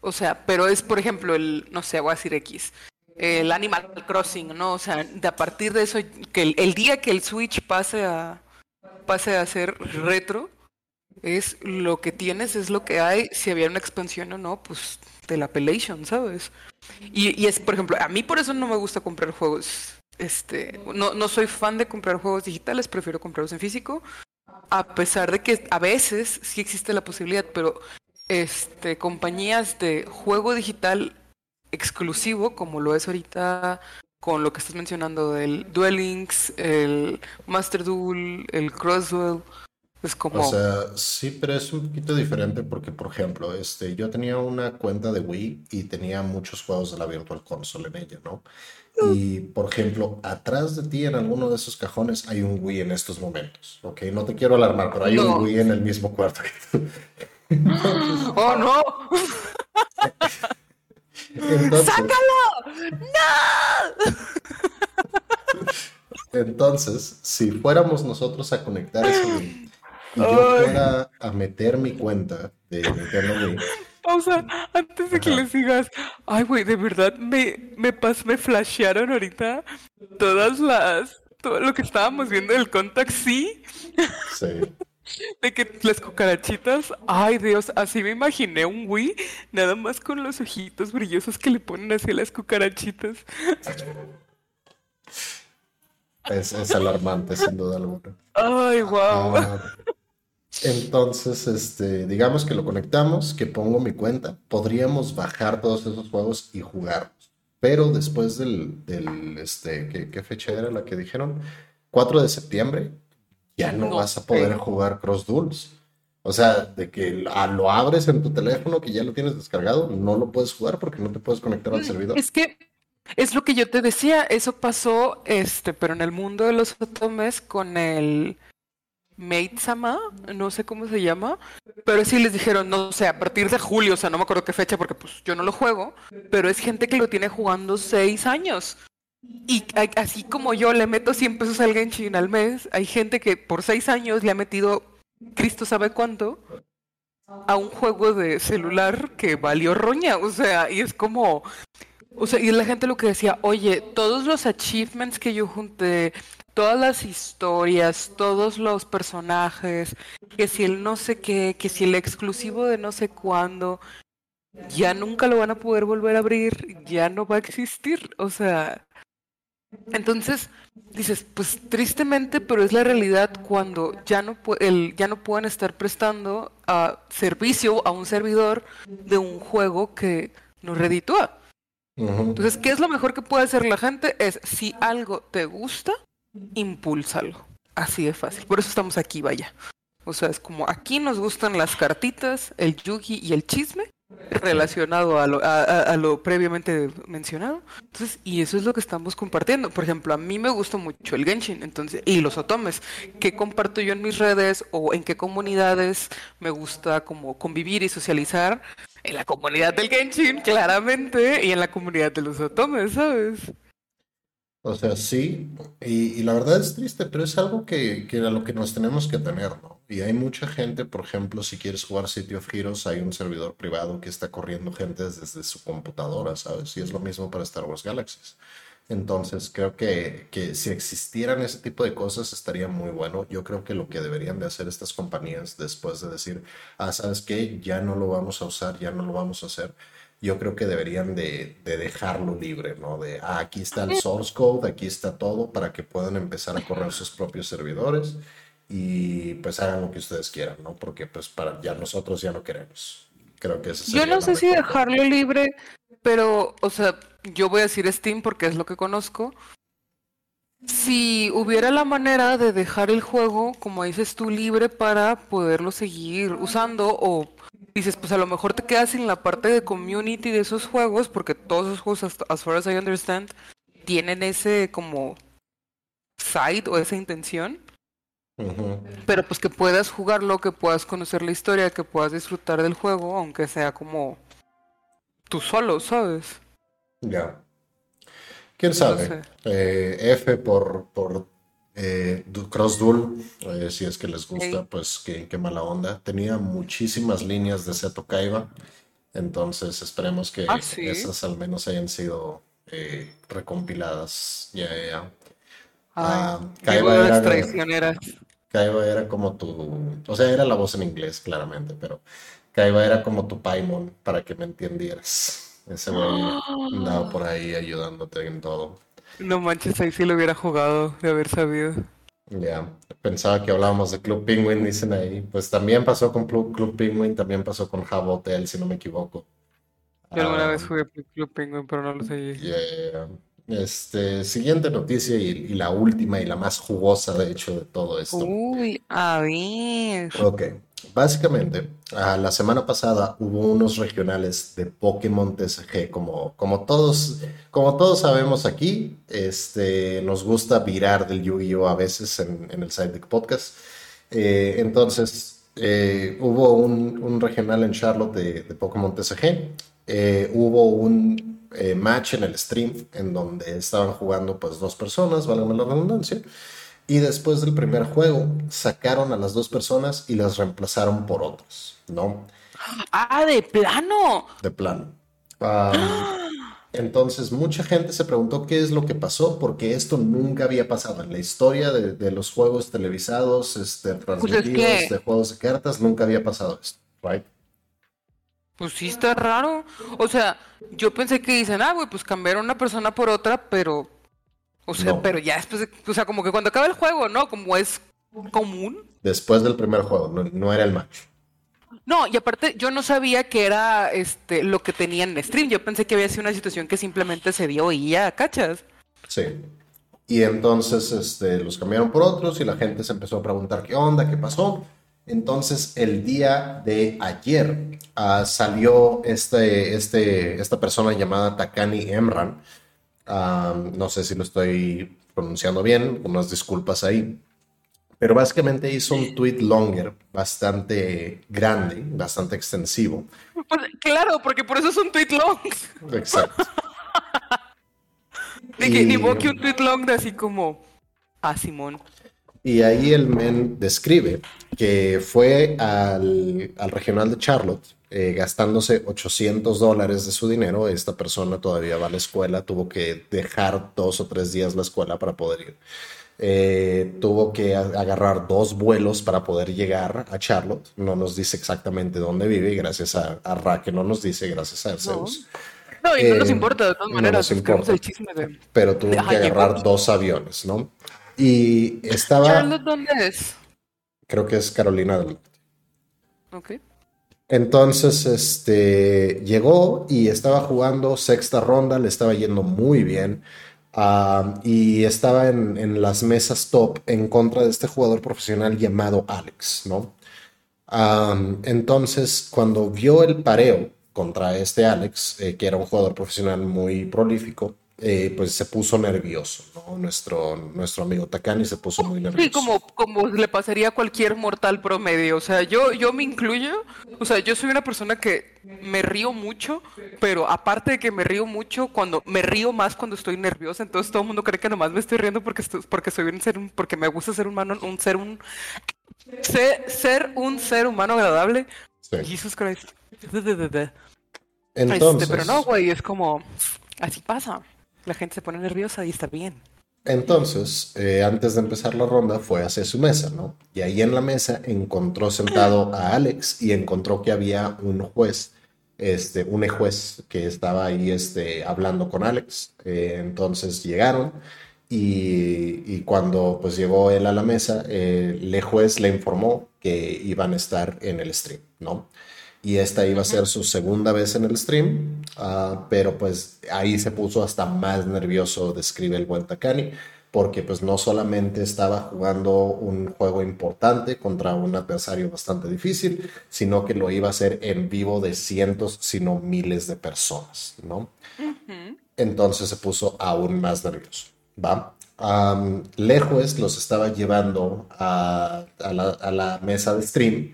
O sea, pero es, por ejemplo, el, no sé, voy X, el Animal Crossing, ¿no? O sea, de a partir de eso, que el, día que el Switch pase a, pase a ser retro, es lo que tienes, es lo que hay, si había una expansión o no, pues de la Appellation, ¿sabes? Y, y es, por ejemplo, a mí por eso no me gusta comprar juegos, este, no, no soy fan de comprar juegos digitales, prefiero comprarlos en físico, a pesar de que a veces sí existe la posibilidad, pero este, compañías de juego digital exclusivo, como lo es ahorita con lo que estás mencionando del Duel Links, el Master Duel, el Cross Duel, Es como... O sea, sí, pero es un poquito diferente porque, por ejemplo, este, yo tenía una cuenta de Wii y tenía muchos juegos de la Virtual Console en ella, ¿no? Y, por ejemplo, atrás de ti en alguno de esos cajones hay un Wii en estos momentos, ¿ok? No te quiero alarmar, pero hay un Wii en el mismo cuarto que tú. ¡Oh, no! ¡Sácalo! ¡No! Entonces, si fuéramos nosotros a conectar Wii y yo fuera a meter mi cuenta de Nintendo Wii pausa antes de que le sigas. Ay, güey, de verdad me, me, pas, me flashearon ahorita todas las. Todo lo que estábamos viendo del Contact, sí. Sí. De que las cucarachitas, ay Dios, así me imaginé un Wii, nada más con los ojitos brillosos que le ponen así a las cucarachitas. Es, es alarmante, sin duda alguna. Ay, wow. Entonces, este, digamos que lo conectamos, que pongo mi cuenta, podríamos bajar todos esos juegos y jugarlos. Pero después del, del este, ¿qué, fecha era la que dijeron? 4 de septiembre, ya no, vas a poder jugar Cross Duels. O sea, de que lo abres en tu teléfono, que ya lo tienes descargado, no lo puedes jugar porque no te puedes conectar al mm, servidor. Es que es lo que yo te decía, eso pasó, este, pero en el mundo de los otomes con el Maid-sama, no sé cómo se llama, pero sí les dijeron, no sé, a partir de julio, o sea, no me acuerdo qué fecha porque pues yo no lo juego, pero es gente que lo tiene jugando seis años. Y así como yo le meto 100 pesos al Genshin al mes, hay gente que por seis años le ha metido, Cristo sabe cuánto, a un juego de celular que valió roña, o sea, y es como, o sea, y la gente lo que decía, oye, todos los achievements que yo junté, todas las historias, todos los personajes, que si el no sé qué, que si el exclusivo de no sé cuándo, ya nunca lo van a poder volver a abrir, ya no va a existir, o sea, entonces dices, pues tristemente, pero es la realidad cuando ya no, el, ya no pueden estar prestando a servicio a un servidor de un juego que nos reditúa. Entonces, ¿qué es lo mejor que puede hacer la gente? Es si algo te gusta, impúlsalo. Así de fácil. Por eso estamos aquí, vaya. O sea, es como aquí nos gustan las cartitas, el yugi y el chisme relacionado a lo, a, lo, previamente mencionado. Entonces, y eso es lo que estamos compartiendo. Por ejemplo, a mí me gusta mucho el Genshin, entonces, y los otomes. ¿Qué comparto yo en mis redes o en qué comunidades me gusta como convivir y socializar? En la comunidad del Genshin, claramente, y en la comunidad de los otomes, ¿sabes? O sea, sí, y, la verdad es triste, pero es algo que, que a lo que nos tenemos que tener, ¿no? Y hay mucha gente, por ejemplo, si quieres jugar City of Heroes, hay un servidor privado que está corriendo gente desde su computadora, ¿sabes? Y es lo mismo para Star Wars Galaxies. Entonces, creo que, que si existieran ese tipo de cosas estaría muy bueno. Yo creo que lo que deberían de hacer estas compañías después de decir, ah, ¿sabes qué? Ya no lo vamos a usar, ya no lo vamos a hacer yo creo que deberían de, dejarlo libre, ¿no? De ah, aquí está el source code, aquí está todo para que puedan empezar a correr sus propios servidores y pues hagan lo que ustedes quieran, ¿no? Porque pues para ya nosotros ya no queremos. Creo que eso Yo no sé si dejarlo libre, pero, o sea, yo voy a decir Steam porque es lo que conozco. Si hubiera la manera de dejar el juego, como dices tú, libre para poderlo seguir usando o dices, pues a lo mejor te quedas en la parte de community de esos juegos, porque todos esos juegos, as far as I understand, tienen ese como side o esa intención. Pero pues que puedas jugarlo, que puedas conocer la historia, que puedas disfrutar del juego, aunque sea como tú solo, ¿sabes? Ya. ¿Quién sabe? Eh, F por, por eh, Cross Duel, eh, si es que les gusta, pues qué, qué, mala onda. Tenía muchísimas líneas de Seto Kaiba, entonces esperemos que ah, esas al menos hayan sido eh, recompiladas. Ya, ya. Ah, Kaiba era, traicioneras. Kaiba era como tu, o sea, era la voz en inglés, claramente, pero Kaiba era como tu Paimon, para que me entendieras. Ese güey andaba por ahí ayudándote en todo. No manches, ahí sí lo hubiera jugado de haber sabido. Ya, pensaba que hablábamos de Club Penguin, dicen ahí. Pues también pasó con Club, Club Penguin, también pasó con Java Hotel, si no me equivoco. Yo alguna vez ah, jugué Club Penguin, pero no lo sé. Este, siguiente noticia y, la última y la más jugosa, de hecho, de todo esto. Uy, a ver. Ok, básicamente, la semana pasada hubo unos regionales de Pokémon TCG, como, como, todos, como todos sabemos aquí, este, nos gusta virar del Yu-Gi-Oh a veces en, el Sidedeck Podcast. Eh, entonces, eh, hubo un, regional en Charlotte de, Pokémon TCG. Eh, hubo un match en el stream en donde estaban jugando pues dos personas, válgame la redundancia. Y después del primer juego sacaron a las dos personas y las reemplazaron por otras, ¿no? Ah, de plano. De plano. entonces mucha gente se preguntó qué es lo que pasó porque esto nunca había pasado en la historia de, los juegos televisados, este, pues transmitidos, de juegos de cartas, nunca había pasado esto, right? Pues sí está raro. O sea, yo pensé que dicen, ah, güey, pues cambiaron una persona por otra, pero. O sea, pero ya después, o sea, como que cuando acaba el juego, ¿no? Como es común. Después del primer juego, no, era el match. No, y aparte yo no sabía que era este lo que tenían en stream. Yo pensé que había sido una situación que simplemente se dio y ya, ¿cachas? Sí. Y entonces este, los cambiaron por otros y la gente se empezó a preguntar qué onda, qué pasó. Entonces, el día de ayer ah, salió este, este, esta persona llamada Takani Emran. No sé si lo estoy pronunciando bien, unas disculpas ahí. Pero básicamente hizo un tweet longer bastante grande, bastante extensivo. Pues, claro, porque por eso es un tweet long. Exacto. Ni que un tweet long de así como a ah, Simón. Y ahí el men describe que fue al, regional de Charlotte eh, gastándose 800 dólares de su dinero. Esta persona todavía va a la escuela, tuvo que dejar dos o tres días la escuela para poder ir. Eh, tuvo que agarrar dos vuelos para poder llegar a Charlotte. No nos dice exactamente dónde vive, gracias a, a Ra, que no nos dice, gracias a Zeus. No, y no nos eh, importa, de todas maneras. Pero tuvo que agarrar dos aviones, ¿no? Y estaba. ¿Charlotte dónde es? Creo que es Carolina del Norte. Ok. Entonces, este, llegó y estaba jugando sexta ronda, le estaba yendo muy bien. Ah, y estaba en, las mesas top en contra de este jugador profesional llamado Alex, ¿no? Ah, entonces, cuando vio el pareo contra este Alex, eh, que era un jugador profesional muy prolífico, eh, pues se puso nervioso, ¿no? Nuestro, nuestro amigo Takani se puso muy nervioso. Sí, como, como le pasaría a cualquier mortal promedio. O sea, yo, yo me incluyo, o sea, yo soy una persona que me río mucho, pero aparte de que me río mucho, cuando me río más cuando estoy nerviosa, entonces todo el mundo cree que nomás me estoy riendo porque, porque soy un ser, porque me gusta ser humano, un ser, un ser, un ser humano agradable. Sí. Jesus Christ. Entonces, este, pero no, güey, es como, así pasa. La gente se pone nerviosa y está bien. Entonces, eh, antes de empezar la ronda, fue hacia su mesa, ¿no? Y ahí en la mesa encontró sentado a Alex y encontró que había un juez, este, un juez que estaba ahí este, hablando con Alex. Eh, entonces llegaron y, cuando pues llegó él a la mesa, eh, el juez le informó que iban a estar en el stream, ¿no? Y esta iba a ser su segunda vez en el stream, ah, pero pues ahí se puso hasta más nervioso, describe el buen Takani, porque pues no solamente estaba jugando un juego importante contra un adversario bastante difícil, sino que lo iba a hacer en vivo de cientos, sino miles de personas, ¿no? Entonces se puso aún más nervioso, ¿va? lejos los estaba llevando a, la, a la mesa de stream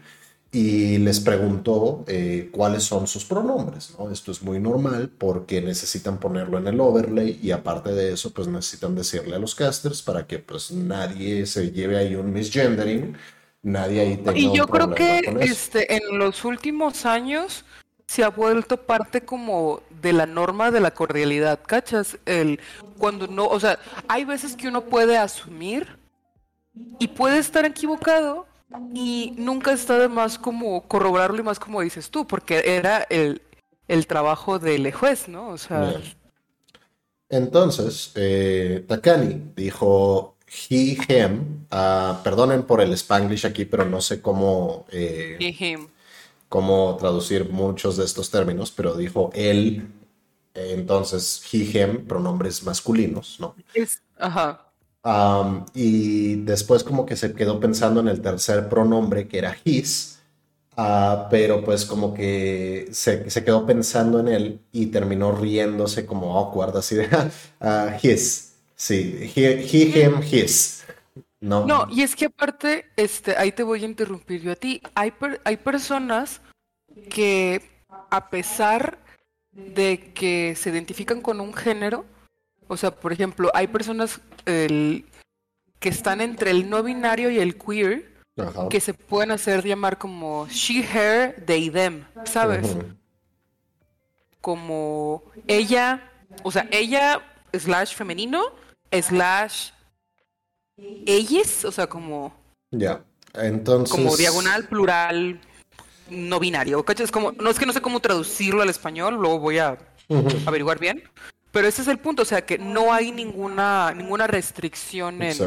y les preguntó eh, cuáles son sus pronombres. ¿no? Esto es muy normal porque necesitan ponerlo en el overlay y aparte de eso, pues necesitan decirle a los casters para que pues nadie se lleve ahí un misgendering, nadie ahí tenga Y yo creo que este, en los últimos años se ha vuelto parte como de la norma de la cordialidad, ¿cachas? El, cuando no, o sea, hay veces que uno puede asumir y puede estar equivocado, y nunca está de más como corroborarlo y más como dices tú, porque era el, trabajo del juez, ¿no? O sea. Entonces, eh, Takani dijo he, him. Ah, perdonen por el spanglish aquí, pero no sé cómo. Eh, cómo traducir muchos de estos términos, pero dijo él, Entonces, he, him, pronombres masculinos, ¿no? ajá. Y después como que se quedó pensando en el tercer pronombre que era his, uh, pero pues como que se, se, quedó pensando en él y terminó riéndose como awkward, así de uh, his, sí, he, him, his. No. no, y es que aparte, este, ahí te voy a interrumpir yo a ti. Hay, hay personas que a pesar de que se identifican con un género, o sea, por ejemplo, hay personas que están entre el no binario y el queer, que se pueden hacer llamar como she, her, they, them, ¿sabes? Como ella, o sea, ella slash femenino, slash ellas, o sea, como... Ya, entonces... Como diagonal, plural, no binario. Es como, no es que no sé cómo traducirlo al español, luego voy a averiguar bien. Pero ese es el punto, o sea que no hay ninguna, ninguna restricción en,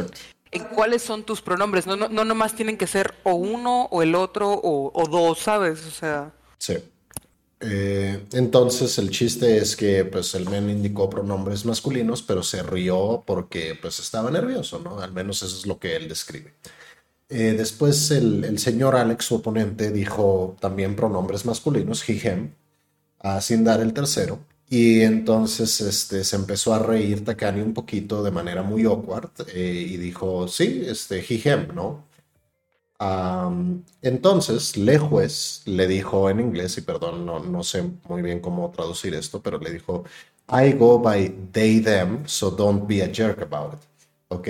en cuáles son tus pronombres. No, no, no nomás tienen que ser o uno o el otro o, dos, ¿sabes? O sea. Sí. Eh, entonces el chiste es que pues el men indicó pronombres masculinos, pero se rió porque pues estaba nervioso, ¿no? Al menos eso es lo que él describe. Eh, después el, señor Alex, su oponente, dijo también pronombres masculinos, he, him, sin dar el tercero. Y entonces este, se empezó a reír Takani un poquito de manera muy awkward eh, y dijo, sí, este, he, him, ¿no? entonces, Le Juez le dijo en inglés, y perdón, no, no sé muy bien cómo traducir esto, pero le dijo, I go by they, them, so don't be a jerk about it. ¿Ok?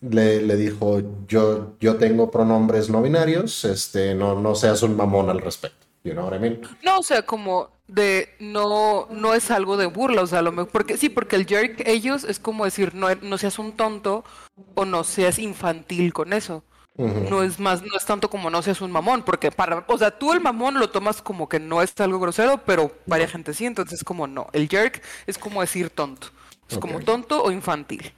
le, le, dijo, yo, yo tengo pronombres no binarios, este, no, no seas un mamón al respecto. You know what I mean? No, o sea, como de no no es algo de burla, o sea, lo mejor, porque sí, porque el jerk ellos es como decir, no, no seas un tonto o no seas infantil con eso. No es más, no es tanto como no seas un mamón, porque para, o sea, tú el mamón lo tomas como que no es algo grosero, pero varias gente sí, entonces como no. El jerk es como decir tonto. Es como tonto o infantil.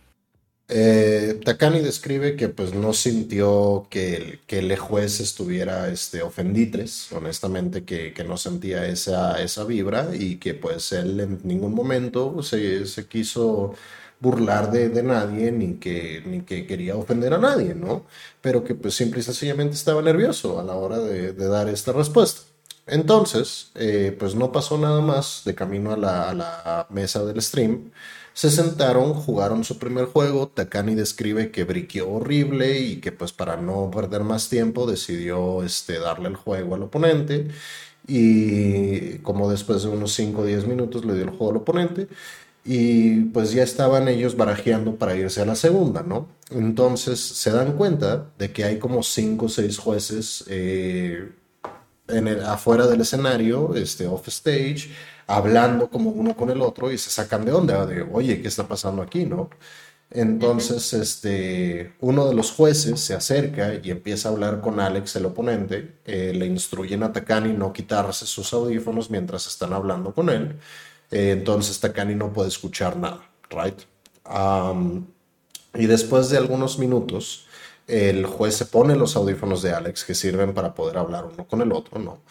Eh, Takani describe que pues no sintió que el, que el juez estuviera este, ofenditres, honestamente que, que, no sentía esa, esa vibra y que pues él en ningún momento se, se quiso burlar de, de, nadie ni que, ni que quería ofender a nadie, ¿no? Pero que pues simple y sencillamente estaba nervioso a la hora de, dar esta respuesta. Entonces, eh, pues no pasó nada más de camino a la, a la mesa del stream. Se sentaron, jugaron su primer juego. Takani describe que briqueó horrible y que pues para no perder más tiempo decidió este, darle el juego al oponente. Y como después de unos 5 o 10 minutos le dio el juego al oponente. Y pues ya estaban ellos barajeando para irse a la segunda, ¿no? Entonces se dan cuenta de que hay como 5 o 6 jueces eh, en el, afuera del escenario, este, off stage hablando como uno con el otro y se sacan de onda, de, oye, ¿qué está pasando aquí, no? Entonces, este, uno de los jueces se acerca y empieza a hablar con Alex, el oponente. Eh, le instruyen a Takani no quitarse sus audífonos mientras están hablando con él. Eh, entonces, Takani no puede escuchar nada, ¿right? y después de algunos minutos, el juez se pone los audífonos de Alex que sirven para poder hablar uno con el otro, ¿no?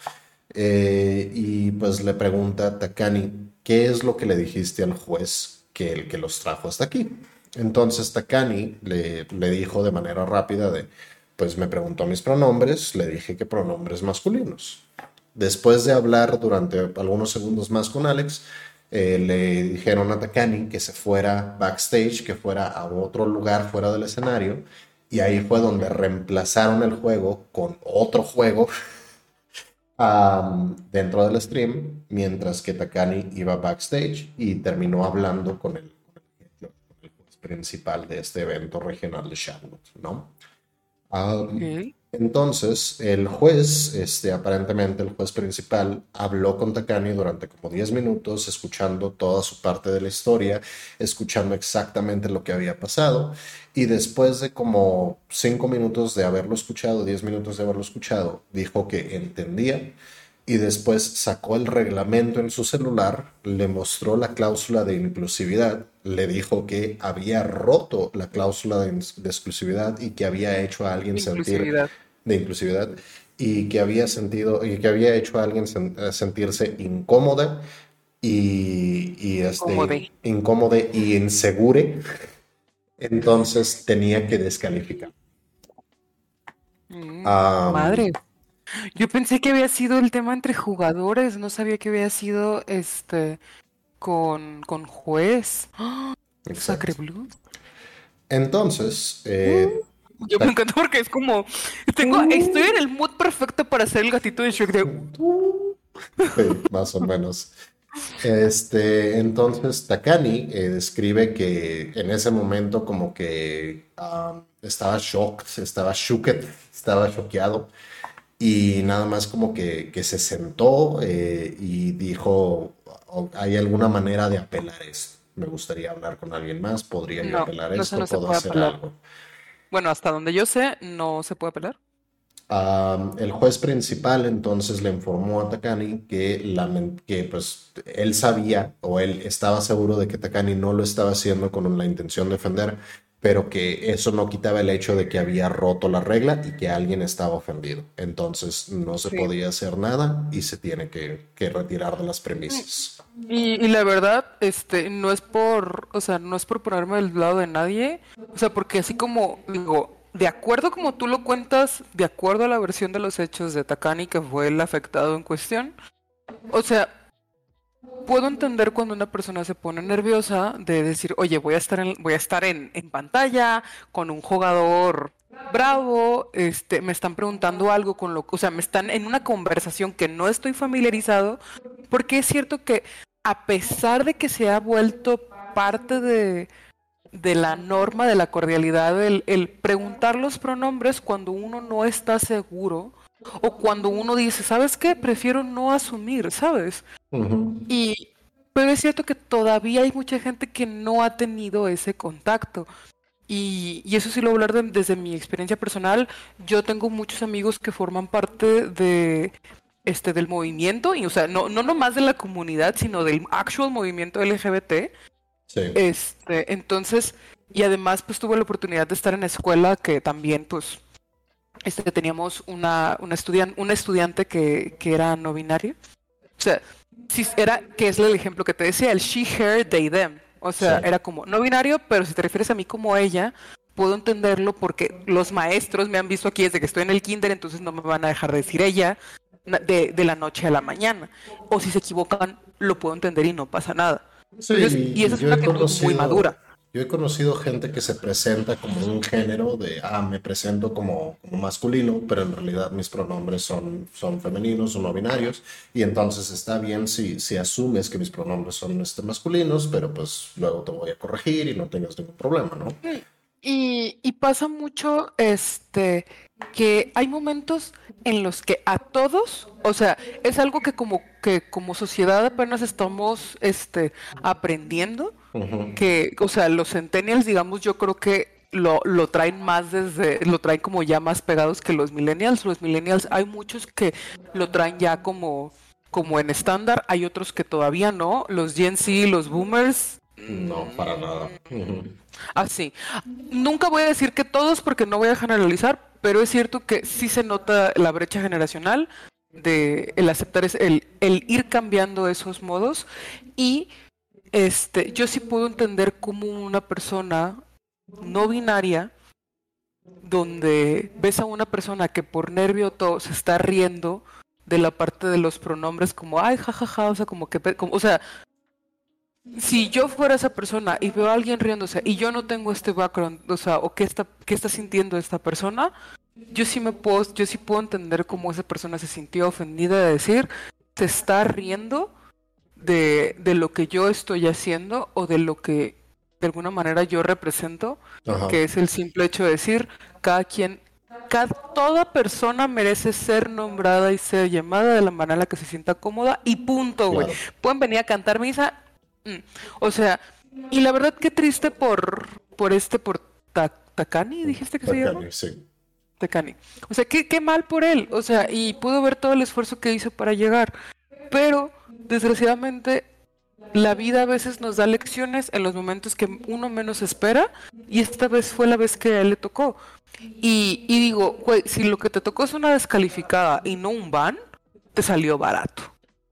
Eh, y pues le pregunta Takani, ¿qué es lo que le dijiste al juez que el que los trajo hasta aquí? Entonces Takani le, le dijo de manera rápida de, pues me preguntó mis pronombres, le dije que pronombres masculinos. Después de hablar durante algunos segundos más con Alex, eh, le dijeron a Takani que se fuera backstage, que fuera a otro lugar fuera del escenario, y ahí fue donde reemplazaron el juego con otro juego dentro del stream, mientras que Takani iba backstage y terminó hablando con el, principal de este evento regional de Charlotte, ¿no? Entonces, el juez, este, aparentemente el juez principal, habló con Takani durante como 10 minutos, escuchando toda su parte de la historia, escuchando exactamente lo que había pasado. Y después de como 5 minutos de haberlo escuchado, 10 minutos de haberlo escuchado, dijo que entendía. Y después sacó el reglamento en su celular, le mostró la cláusula de inclusividad, le dijo que había roto la cláusula de, exclusividad y que había hecho a alguien sentir de inclusividad y que había sentido y que había hecho a alguien sentirse incómoda y, y este, incómodo y insegure, entonces tenía que descalificar. Mm, madre. Yo pensé que había sido el tema entre jugadores, no sabía que había sido este con, con juez. Sacre Blue. Entonces, eh, yo me encanta porque es como tengo, estoy en el mood perfecto para hacer el gatito de Shrek de más o menos. Este, entonces Takani eh, describe que en ese momento como que um, estaba shocked, estaba shooked, estaba choqueado y nada más como que, que se sentó eh, y dijo, ¿hay alguna manera de apelar esto? Me gustaría hablar con alguien más, podría apelar esto, puedo hacer algo. Bueno, hasta donde yo sé, no se puede apelar el juez principal entonces le informó a Takani que pues, él sabía o él estaba seguro de que Takani no lo estaba haciendo con la intención de defender, pero que eso no quitaba el hecho de que había roto la regla y que alguien estaba ofendido. Entonces no se podía hacer nada y se tiene que, que retirar de las premisas. Y, y, la verdad, este, no es por, o sea, no es por ponerme del lado de nadie, o sea, porque así como digo, de acuerdo como tú lo cuentas, de acuerdo a la versión de los hechos de Takani, que fue el afectado en cuestión, o sea, puedo entender cuando una persona se pone nerviosa de decir, oye, voy a estar en, voy a estar en, en pantalla con un jugador bravo, este, me están preguntando algo con lo o sea, me están en una conversación que no estoy familiarizado, porque es cierto que a pesar de que se ha vuelto parte de, de la norma de la cordialidad, el, preguntar los pronombres cuando uno no está seguro o cuando uno dice, ¿sabes qué? Prefiero no asumir, ¿sabes? Y pero es cierto que todavía hay mucha gente que no ha tenido ese contacto. Y, eso sí lo voy a hablar desde mi experiencia personal. Yo tengo muchos amigos que forman parte de este del movimiento, y o sea, no, no nomás de la comunidad, sino del actual movimiento LGBT este, entonces, y además pues tuve la oportunidad de estar en la escuela que también pues este, teníamos una, una, un estudiante que, que era no binario. O sea, si era, que es el ejemplo que te decía, el she, her, they, them. O sea, era como no binario, pero si te refieres a mí como ella, puedo entenderlo porque los maestros me han visto aquí desde que estoy en el kinder, entonces no me van a dejar decir ella de, de la noche a la mañana. O si se equivocan, lo puedo entender y no pasa nada. Sí, y eso es una actitud muy madura. Yo he conocido gente que se presenta como un género de, ah, me presento como, masculino, pero en realidad mis pronombres son, son femeninos o no binarios, y entonces está bien si, si asumes que mis pronombres son este, masculinos, pero pues luego te voy a corregir y no tengas ningún problema, ¿no? Y, y pasa mucho, este, que hay momentos en los que a todos, o sea, es algo que como que como sociedad apenas estamos este aprendiendo, que, o sea, los centennials, digamos, yo creo que lo, lo traen más desde, lo traen como ya más pegados que los millennials. Los millennials hay muchos que lo traen ya como, como en estándar, hay otros que todavía no. Los Gen Z, los boomers. No, para nada. Así. Nunca voy a decir que todos porque no voy a generalizar, pero es cierto que sí se nota la brecha generacional de el aceptar es el, el ir cambiando esos modos y este yo sí puedo entender como una persona no binaria donde ves a una persona que por nervio todo se está riendo de la parte de los pronombres como ay jajaja o sea como que como, o sea si yo fuera esa persona y veo a alguien riéndose y yo no tengo este background, o sea, o qué está, qué está sintiendo esta persona, yo sí me puedo, yo sí puedo entender cómo esa persona se sintió ofendida de decir, se está riendo de, de lo que yo estoy haciendo o de lo que de alguna manera yo represento, que es el simple hecho de decir, cada quien, cada, toda persona merece ser nombrada y ser llamada de la manera en la que se sienta cómoda y punto, güey. Pueden venir a cantar misa Mm. O sea, y la verdad qué triste por, por este, por Takani, dijiste que se llama. Sí. Takani. O sea, qué, qué mal por él. O sea, y pudo ver todo el esfuerzo que hizo para llegar. Pero, desgraciadamente, la vida a veces nos da lecciones en los momentos que uno menos espera. Y esta vez fue la vez que a él le tocó. Y, y digo, si lo que te tocó es una descalificada y no un ban, te salió barato.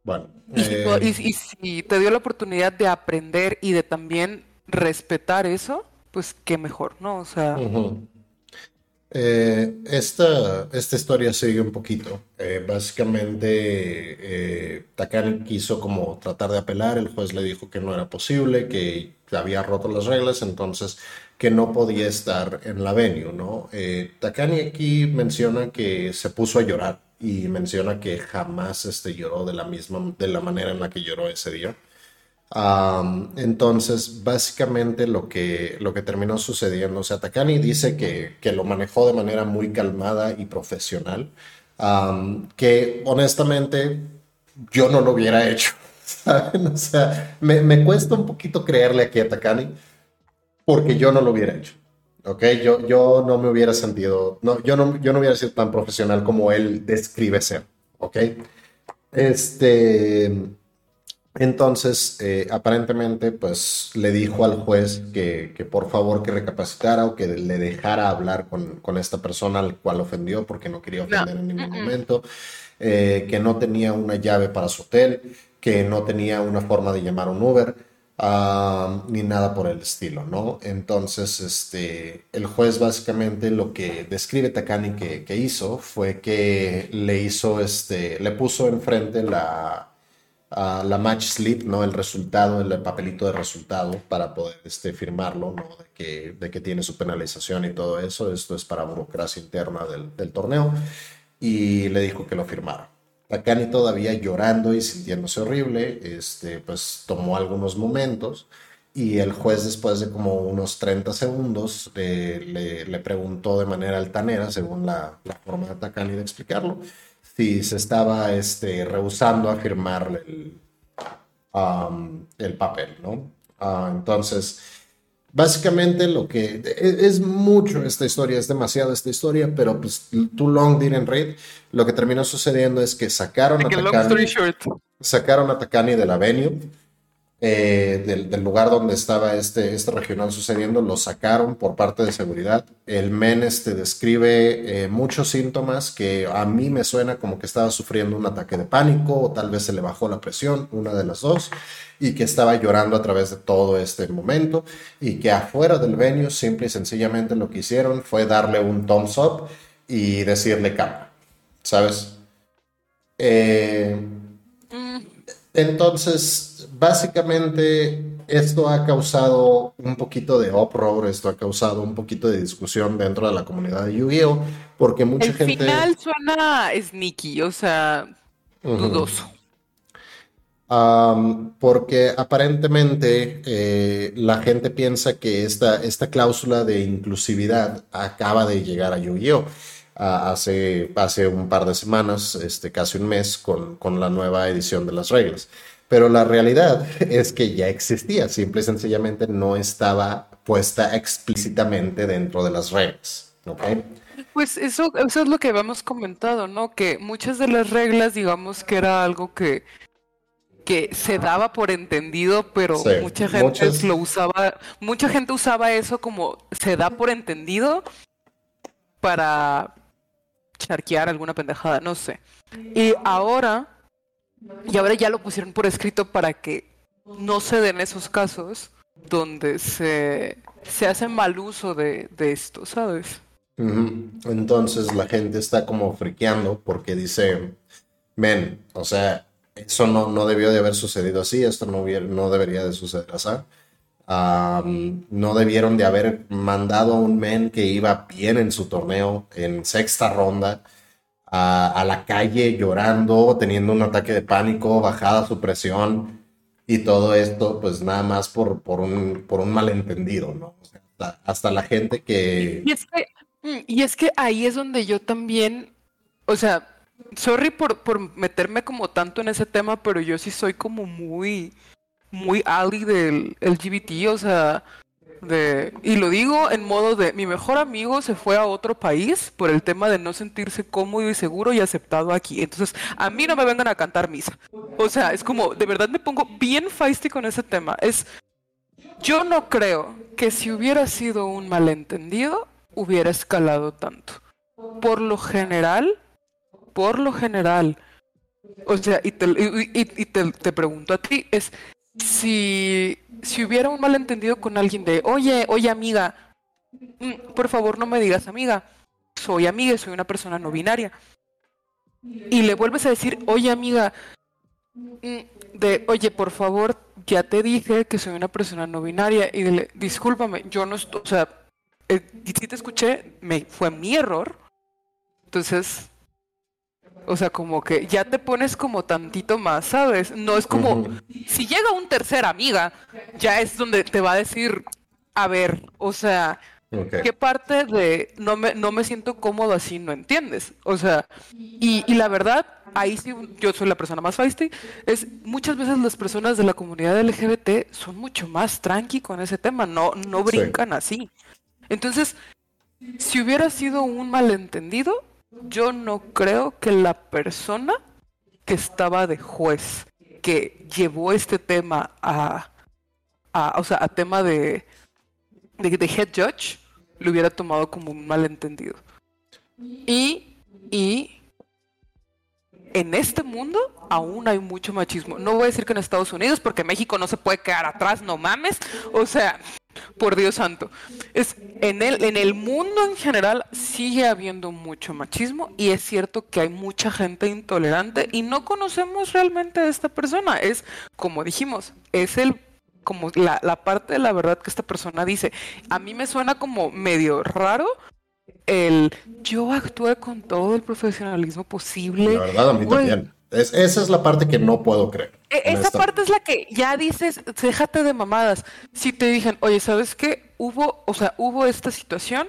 Bueno. Eh, y, si te dio la oportunidad de aprender y de también respetar eso, pues qué mejor, ¿no? O sea. Eh, esta, esta historia sigue un poquito. Eh, básicamente, Takani quiso como tratar de apelar, el juez le dijo que no era posible, que había roto las reglas, entonces que no podía estar en la venue, ¿no? Takani aquí menciona que se puso a llorar y menciona que jamás este, lloró de la misma, de la manera en la que lloró ese día. Entonces, básicamente lo que, lo que terminó sucediendo, o sea, Takani dice que, que lo manejó de manera muy calmada y profesional, que honestamente yo no lo hubiera hecho, ¿saben? O sea, me, me cuesta un poquito creerle aquí a Takani porque yo no lo hubiera hecho. ¿ok? Yo, yo no me hubiera sentido, no, yo, no, yo no hubiera sido tan profesional como él describe ser, ¿ok? Este, entonces, eh, aparentemente, pues le dijo al juez que, que, por favor que recapacitara o que le dejara hablar con, con esta persona al cual ofendió porque no quería ofender en ningún momento, eh, que no tenía una llave para su hotel, que no tenía una forma de llamar un Uber ni nada por el estilo, ¿no? Entonces, este, el juez básicamente lo que describe Takani que, que hizo fue que le hizo, este, le puso enfrente la, la match slip, ¿no? El resultado, el papelito de resultado para poder este, firmarlo, ¿no? De que, de que tiene su penalización y todo eso. Esto es para burocracia interna del, del torneo. Y le dijo que lo firmara. Takani todavía llorando y sintiéndose horrible, este, pues tomó algunos momentos y el juez después de como unos 30 segundos le, le, preguntó de manera altanera, según la, la, forma de Takani de explicarlo, si se estaba este, rehusando a firmar el, um, el papel, ¿no? Ah, entonces, Básicamente lo que e, es, mucho esta historia, es demasiado esta historia, pero pues too long didn't read. Lo que terminó sucediendo es que sacaron a Takani, sacaron a Takani de la venue eh, del, lugar donde estaba este, este regional sucediendo, lo sacaron por parte de seguridad. El men este, describe eh, muchos síntomas que a mí me suena como que estaba sufriendo un ataque de pánico o tal vez se le bajó la presión, una de las dos, y que estaba llorando a través de todo este momento y que afuera del venue simple y sencillamente lo que hicieron fue darle un thumbs up y decirle cama, ¿sabes? Eh, mm. Entonces, básicamente esto ha causado un poquito de uproar, esto ha causado un poquito de discusión dentro de la comunidad de Yu-Gi-Oh! Porque mucha gente. El final suena sneaky, o sea, dudoso. porque aparentemente eh, la gente piensa que esta, esta cláusula de inclusividad acaba de llegar a Yu-Gi-Oh! hace, hace un par de semanas, este, casi un mes, con, con la nueva edición de las reglas. Pero la realidad es que ya existía, simple y sencillamente no estaba puesta explícitamente dentro de las reglas. Pues eso, eso es lo que habíamos comentado, ¿no? Que muchas de las reglas, digamos que era algo que, que se daba por entendido, pero mucha gente lo usaba, mucha gente usaba eso como se da por entendido para charquear alguna pendejada, no sé. Y ahora y ahora ya lo pusieron por escrito para que no se den esos casos donde se, se hace mal uso de, esto, ¿sabes? Entonces la gente está como friqueando porque dice, men, o sea, eso no, no debió de haber sucedido así, esto no, no debería de suceder así. no debieron de haber mandado a un men que iba bien en su torneo en sexta ronda a, la calle llorando, teniendo un ataque de pánico, bajada su presión y todo esto, pues nada más por, por, un, por un malentendido, ¿no? hasta, la gente que... Y es que, y es que ahí es donde yo también, o sea, sorry por, por meterme como tanto en ese tema, pero yo sí soy como muy, muy ali del LGBT, o sea, y lo digo en modo de mi mejor amigo se fue a otro país por el tema de no sentirse cómodo y seguro y aceptado aquí. Entonces, a mí no me vengan a cantar misa. O sea, es como, de verdad me pongo bien feisty con ese tema. Es, yo no creo que si hubiera sido un malentendido, hubiera escalado tanto. Por lo general, por lo general, O sea, y te, y, te, pregunto a ti, es si, si hubiera un malentendido con alguien de, oye, oye amiga, mm, por favor no me digas amiga, soy amiga, soy una persona no binaria. Y le vuelves a decir, oye amiga, mm, de, oye, por favor, ya te dije que soy una persona no binaria y dile, discúlpame, yo no estoy, o sea, eh, si te escuché, me, fue mi error. Entonces, o sea, como que ya te pones como tantito más, ¿sabes? No es como, si llega un tercer amiga, ya es donde te va a decir, a ver, o sea, ¿qué parte de no me, no me siento cómodo así no entiendes? O sea, y, y la verdad, ahí sí yo soy la persona más feisty, es muchas veces las personas de la comunidad LGBT son mucho más tranqui con ese tema, no, no brincan así. Entonces, si hubiera sido un malentendido, yo no creo que la persona que estaba de juez, que llevó este tema a, a o sea, a tema de, de, head judge, lo hubiera tomado como un malentendido. Y, y en este mundo aún hay mucho machismo. No voy a decir que en Estados Unidos, porque México no se puede quedar atrás, no mames. O sea, por Dios santo. Es, en, el, en el mundo en general sigue habiendo mucho machismo y es cierto que hay mucha gente intolerante y no conocemos realmente a esta persona. Es, como dijimos, es el como la, la parte de la verdad que esta persona dice. A mí me suena como medio raro el yo actué con todo el profesionalismo posible. La verdad, a mí también esa es la parte que no puedo creer. E, esa parte es la que ya dices, déjate de mamadas. Si te dijeron, oye, ¿sabes qué? Hubo, o sea, hubo esta situación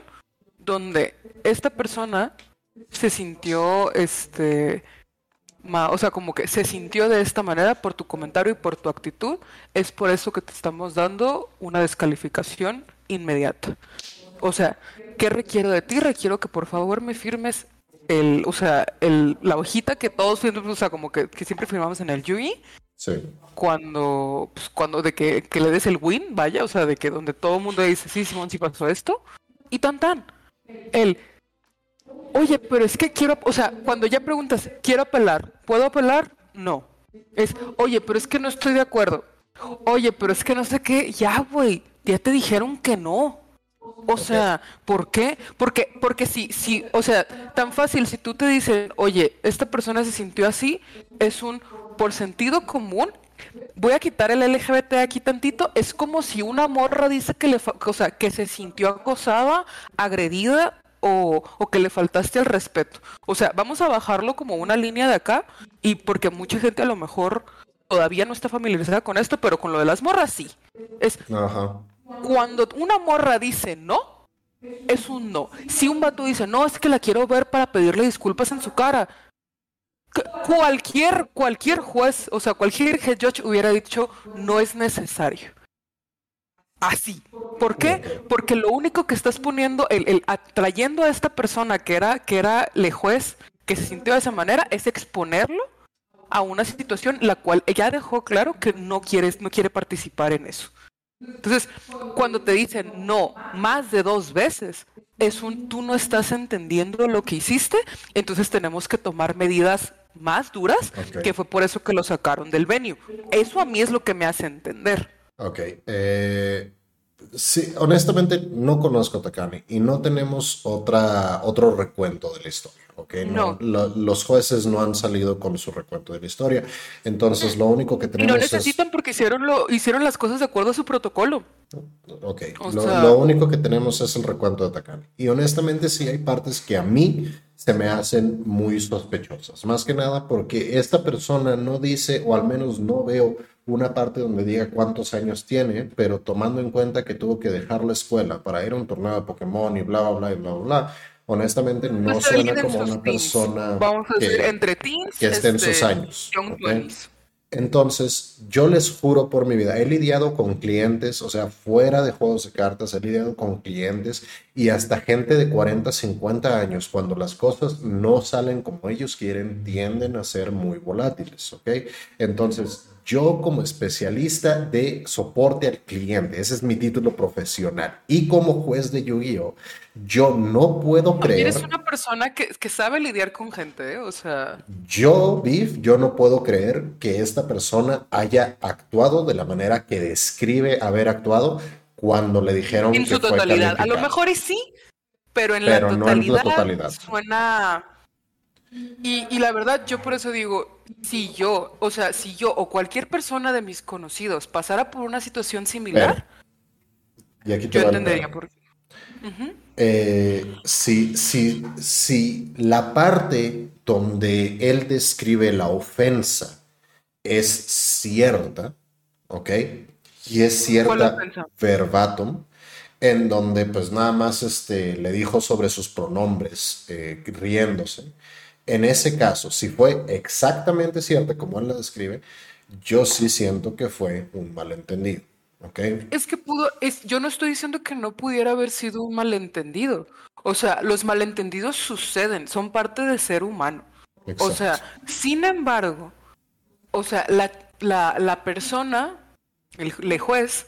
donde esta persona se sintió, este, o sea, como que se sintió de esta manera por tu comentario y por tu actitud, es por eso que te estamos dando una descalificación inmediata. O sea, ¿qué requiero de ti? Requiero que por favor me firmes el, o sea, el, la hojita que todos, o sea, como que, siempre firmamos en el UI. Sí. Cuando, pues, cuando de que, que, le des el win, vaya, o sea, de que donde todo el mundo dice, sí, Simón, sí pasó esto. Y tan tan. El, oye, pero es que quiero, o sea, cuando ya preguntas, quiero apelar, ¿puedo apelar? No. Es, oye, pero es que no estoy de acuerdo. Oye, pero es que no sé qué, ya, güey, ya te dijeron que no. O sea, ¿por qué? Porque, porque si, si, o sea, tan fácil, si tú te dices, oye, esta persona se sintió así, es un, por sentido común, voy a quitar el LGBT aquí tantito, es como si una morra dice que le, o sea, que se sintió acosada, agredida o, o, que le faltaste el respeto. O sea, vamos a bajarlo como una línea de acá y porque mucha gente a lo mejor todavía no está familiarizada con esto, pero con lo de las morras sí. Es, Ajá. Cuando una morra dice no, es un no. Si un vato dice, no, es que la quiero ver para pedirle disculpas en su cara, cualquier, cualquier juez, o sea, cualquier head judge hubiera dicho, no es necesario. Así. ¿Por qué? Porque lo único que estás poniendo, el, el atrayendo a esta persona que era, que era le juez, que se sintió de esa manera, es exponerlo a una situación la cual ella dejó claro que no quiere, no quiere participar en eso. Entonces, cuando te dicen no más de dos veces, es un tú no estás entendiendo lo que hiciste, entonces tenemos que tomar medidas más duras, que fue por eso que lo sacaron del venue. Eso a mí es lo que me hace entender. Ok. Eh, sí, honestamente no conozco a Takami y no tenemos otra, otro recuento de la historia. Okay, no, los jueces no han salido con su recuento de la historia. Entonces, lo único que tenemos. Y no necesitan porque hicieron, lo, hicieron las cosas de acuerdo a su protocolo. Ok, lo, único que tenemos es el recuento de Takami. Y honestamente, sí hay partes que a mí se me hacen muy sospechosas. Más que nada porque esta persona no dice, o al menos no veo una parte donde diga cuántos años tiene, pero tomando en cuenta que tuvo que dejar la escuela para ir a un torneo de Pokémon y bla, bla, bla, y bla, bla honestamente no pues suena como una persona que, entre teens, que esté en sus este, años. Entonces, yo les juro por mi vida, he lidiado con clientes, o sea, fuera de juegos de cartas, he lidiado con clientes y hasta gente de 40, 50 años, cuando las cosas no salen como ellos quieren, tienden a ser muy volátiles, ¿ok? Entonces, yo como especialista de soporte al cliente, ese es mi título profesional, y como juez de Yu-Gi-Oh, yo no puedo creer... Eres una persona que, que sabe lidiar con gente, ¿eh? o sea... Yo, Biff, yo no puedo creer que esta persona haya actuado de la manera que describe haber actuado cuando le dijeron... En su totalidad, a lo mejor y sí, pero en, la, totalidad. suena y, la verdad, yo por eso digo, si yo, o sea, si yo o cualquier persona de mis conocidos pasara por una situación similar, yo entendería por qué. Eh, si, si, la parte donde él describe la ofensa es cierta, ¿ok? Y es cierta verbatim, en donde pues nada más este, le dijo sobre sus pronombres, eh, riéndose. En ese caso, si fue exactamente cierto como él lo describe, yo sí siento que fue un malentendido. ¿okay? Es que pudo, es, yo no estoy diciendo que no pudiera haber sido un malentendido. O sea, los malentendidos suceden, son parte de ser humano. O sea, sin embargo, o sea, la, la, la persona, el, juez,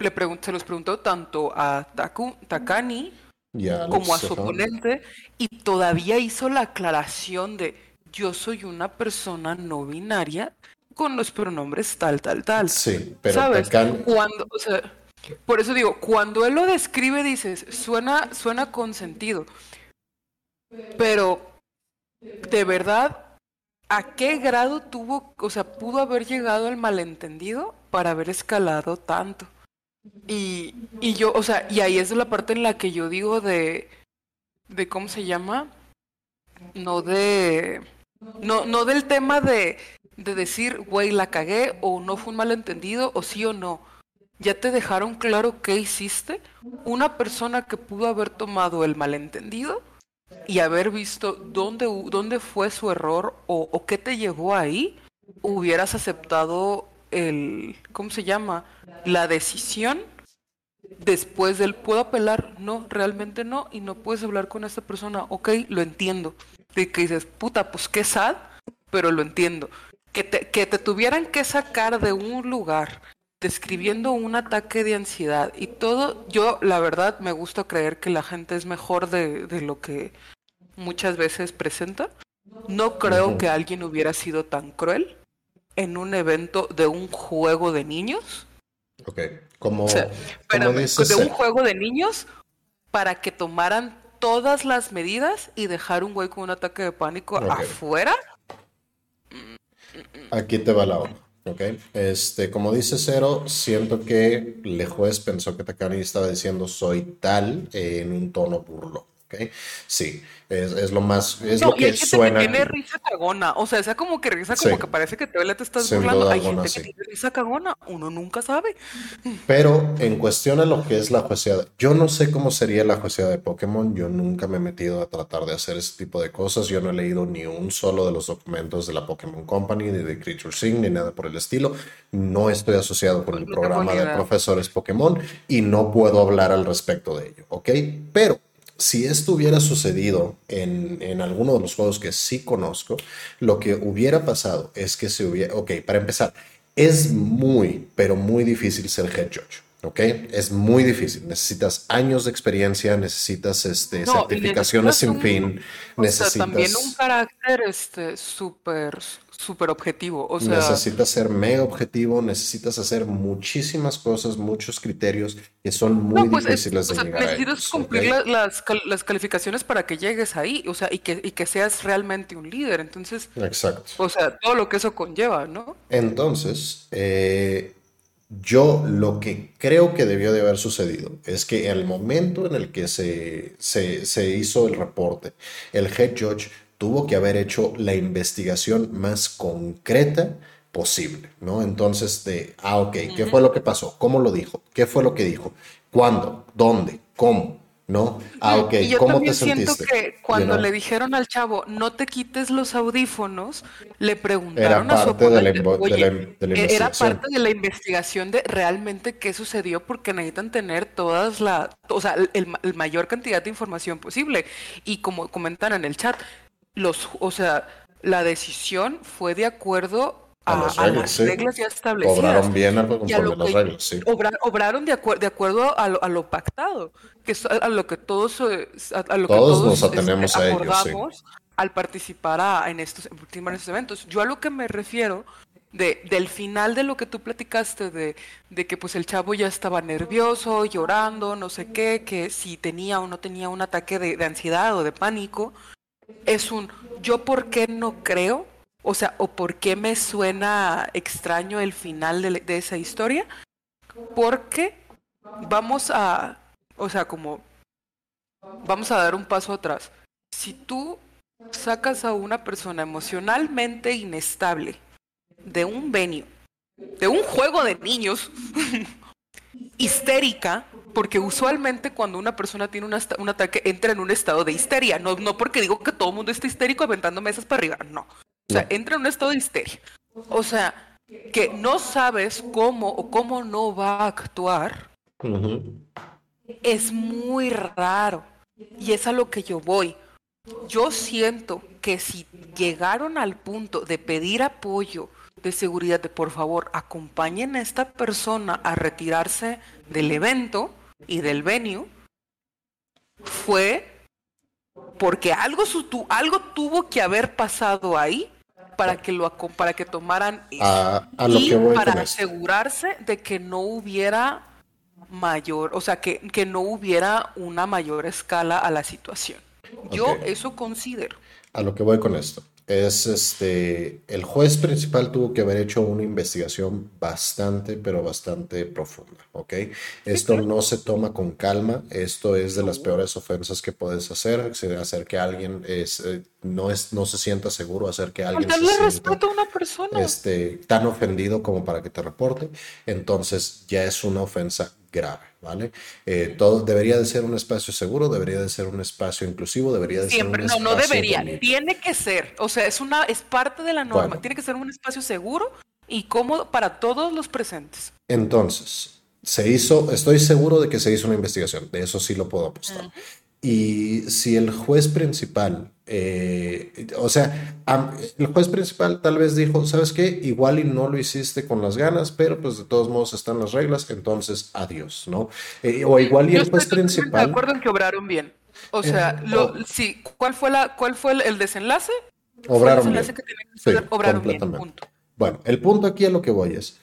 le se los preguntó tanto a Taku, Takani como a su oponente y todavía hizo la aclaración de yo soy una persona no binaria con los pronombres tal, tal, tal. Sí, pero ¿sabes? Cuando, o sea, por eso digo, cuando él lo describe dices, suena, suena con sentido. Pero, de verdad, ¿a qué grado tuvo, o sea, pudo haber llegado el malentendido para haber escalado tanto? Y, y yo, o sea, y ahí es la parte en la que yo digo de, de ¿cómo se llama? No de, no, no del tema de, de decir, güey, la cagué, o no fue un malentendido, o sí o no. Ya te dejaron claro qué hiciste. Una persona que pudo haber tomado el malentendido y haber visto dónde, dónde fue su error o, o qué te llevó ahí, hubieras aceptado el, ¿cómo se llama? La decisión después del, ¿puedo apelar? No, realmente no, y no puedes hablar con esta persona, ok, lo entiendo. Y que dices, puta, pues qué sad, pero lo entiendo. Que te, que te tuvieran que sacar de un lugar describiendo un ataque de ansiedad y todo, yo la verdad me gusta creer que la gente es mejor de, de lo que muchas veces presenta. No creo que alguien hubiera sido tan cruel en un evento de un juego de niños. Ok, como, de un juego de niños para que tomaran todas las medidas y dejar un güey con un ataque de pánico afuera. Aquí te va la hora. Ok, este, como dice Cero, siento que el juez pensó que Takani estaba diciendo soy tal en un tono burlo. Sí, es, es, lo más, es lo que, suena. Que tiene risa cagona, o sea, esa como que risa como que parece que te estás burlando. Hay gente que tiene risa cagona, uno nunca sabe. Pero en cuestión a lo que es la jueceada, yo no sé cómo sería la jueceada de Pokémon, yo nunca me he metido a tratar de hacer ese tipo de cosas, yo no he leído ni un solo de los documentos de la Pokémon Company, ni de Creature Sing, ni nada por el estilo. No estoy asociado con el programa de profesores Pokémon y no puedo hablar al respecto de ello, ¿ok? Pero si esto hubiera sucedido en, en, alguno de los juegos que sí conozco, lo que hubiera pasado es que se hubiera, ok, para empezar, es muy, pero muy difícil ser head judge. ¿ok? Es muy difícil. Necesitas años de experiencia, necesitas este, certificaciones sin fin, necesitas... también un carácter este, súper objetivo. O sea, necesitas ser mega objetivo, necesitas hacer muchísimas cosas, muchos criterios que son muy pues difíciles de llegar Necesitas cumplir las, las, calificaciones para que llegues ahí, o sea, y que, y que seas realmente un líder. Entonces, exacto. O sea, todo lo que eso conlleva, ¿no? Entonces, eh, yo lo que creo que debió de haber sucedido es que el momento en el que se, se, se hizo el reporte, el head judge tuvo que haber hecho la investigación más concreta posible, ¿no? Entonces, de, ah, ok, ¿qué fue lo que pasó? ¿Cómo lo dijo? ¿Qué fue lo que dijo? ¿Cuándo? ¿Dónde? ¿Cómo? ¿no? Ah, ok, y yo ¿cómo también siento que cuando le dijeron al chavo, no te quites los audífonos, le preguntaron a su oponente, era parte de la investigación de realmente qué sucedió porque necesitan tener todas la, o sea, el, el mayor cantidad de información posible. Y como comentan en el chat, los, o sea, la decisión fue de acuerdo a, las reglas, ya establecidas. Obraron bien conforme las reglas, sí. obraron de, de acuerdo a lo, pactado, que es a lo que todos, eh, a, lo que todos nos este, atenemos a ellos, al participar en, estos, en estos eventos. Yo a lo que me refiero de, del final de lo que tú platicaste, de, de, que pues el chavo ya estaba nervioso, llorando, no sé qué, que si tenía o no tenía un ataque de, de ansiedad o de pánico, es un yo por qué no creo o sea, o por qué me suena extraño el final de, esa historia, porque vamos a, o sea, como vamos a dar un paso atrás. Si tú sacas a una persona emocionalmente inestable de un venue, de un juego de niños, histérica, porque usualmente cuando una persona tiene un ataque entra en un estado de histeria, no, no porque digo que todo el mundo está histérico aventando mesas para arriba, no. O sea, entra en un estado de histeria. O sea, que no sabes cómo o cómo no va a actuar. Es muy raro. Y es a lo que yo voy. Yo siento que si llegaron al punto de pedir apoyo de seguridad, de por favor acompañen a esta persona a retirarse del evento y del venue, fue porque algo, algo tuvo que haber pasado ahí para que lo para que tomaran a, y para asegurarse de que no hubiera mayor, o sea, que, que no hubiera una mayor escala a la situación. Yo eso considero. A lo que voy con esto es este, el juez principal tuvo que haber hecho una investigación bastante, pero bastante profunda, ¿ok? Esto no se toma con calma, esto es de las peores ofensas que puedes hacer, hacer que alguien es, eh, no, es, no se sienta seguro, hacer que alguien se sienta, a una persona. Este, tan ofendido como para que te reporte, entonces ya es una ofensa grave, ¿vale? Eh, todo debería de ser un espacio seguro, debería de ser un espacio inclusivo, debería de ser un no, no debería, tiene que ser, o sea, es una, es parte de la norma, tiene que ser un espacio seguro y cómodo para todos los presentes. Entonces, se hizo, estoy seguro de que se hizo una investigación, de eso sí lo puedo apostar. Y si el juez principal, eh, o sea, el juez principal tal vez dijo, ¿sabes qué? Igual y no lo hiciste con las ganas, pero pues de todos modos están las reglas, entonces adiós, ¿no? Eh, o igual y el juez principal... De acuerdo en que obraron bien. O eh, sea, lo, sí, ¿cuál fue, la, cuál fue el, desenlace? Obraron bien. sí, obraron bien, Bueno, el punto aquí a lo que voy es,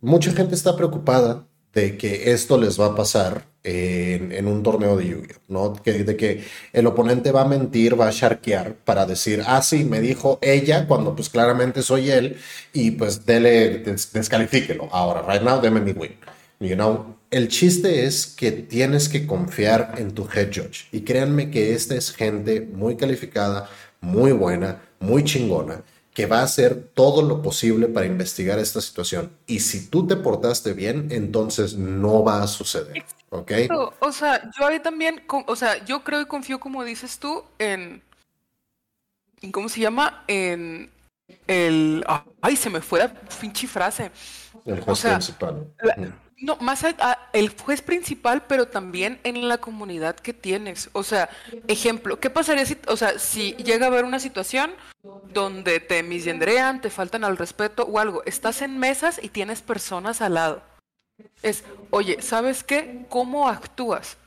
mucha gente está preocupada de que esto les va a pasar en, un torneo de yu ¿no? Que, de que el oponente va a mentir, va a sharkear para decir, ah, sí, me dijo ella, cuando pues claramente soy él, y pues dele, descalifíquelo. Ahora, right now, deme mi win. You know, el chiste es que tienes que confiar en tu head judge. Y créanme que esta es gente muy calificada, muy buena, muy chingona que va a hacer todo lo posible para investigar esta situación. Y si tú te portaste bien, entonces no va a suceder. ¿Ok? O sea, yo ahí también, o sea, yo creo y confío, como dices tú, en. ¿Cómo se llama? En el. Ay, se me fue la pinche frase. El juez principal. No, más allá, el juez principal, pero también en la comunidad que tienes. O sea, ejemplo, ¿qué pasaría si, o sea, si llega a haber una situación donde te misgendrean, te faltan al respeto o algo? Estás en mesas y tienes personas al lado. Es, oye, ¿sabes qué? ¿Cómo actúas?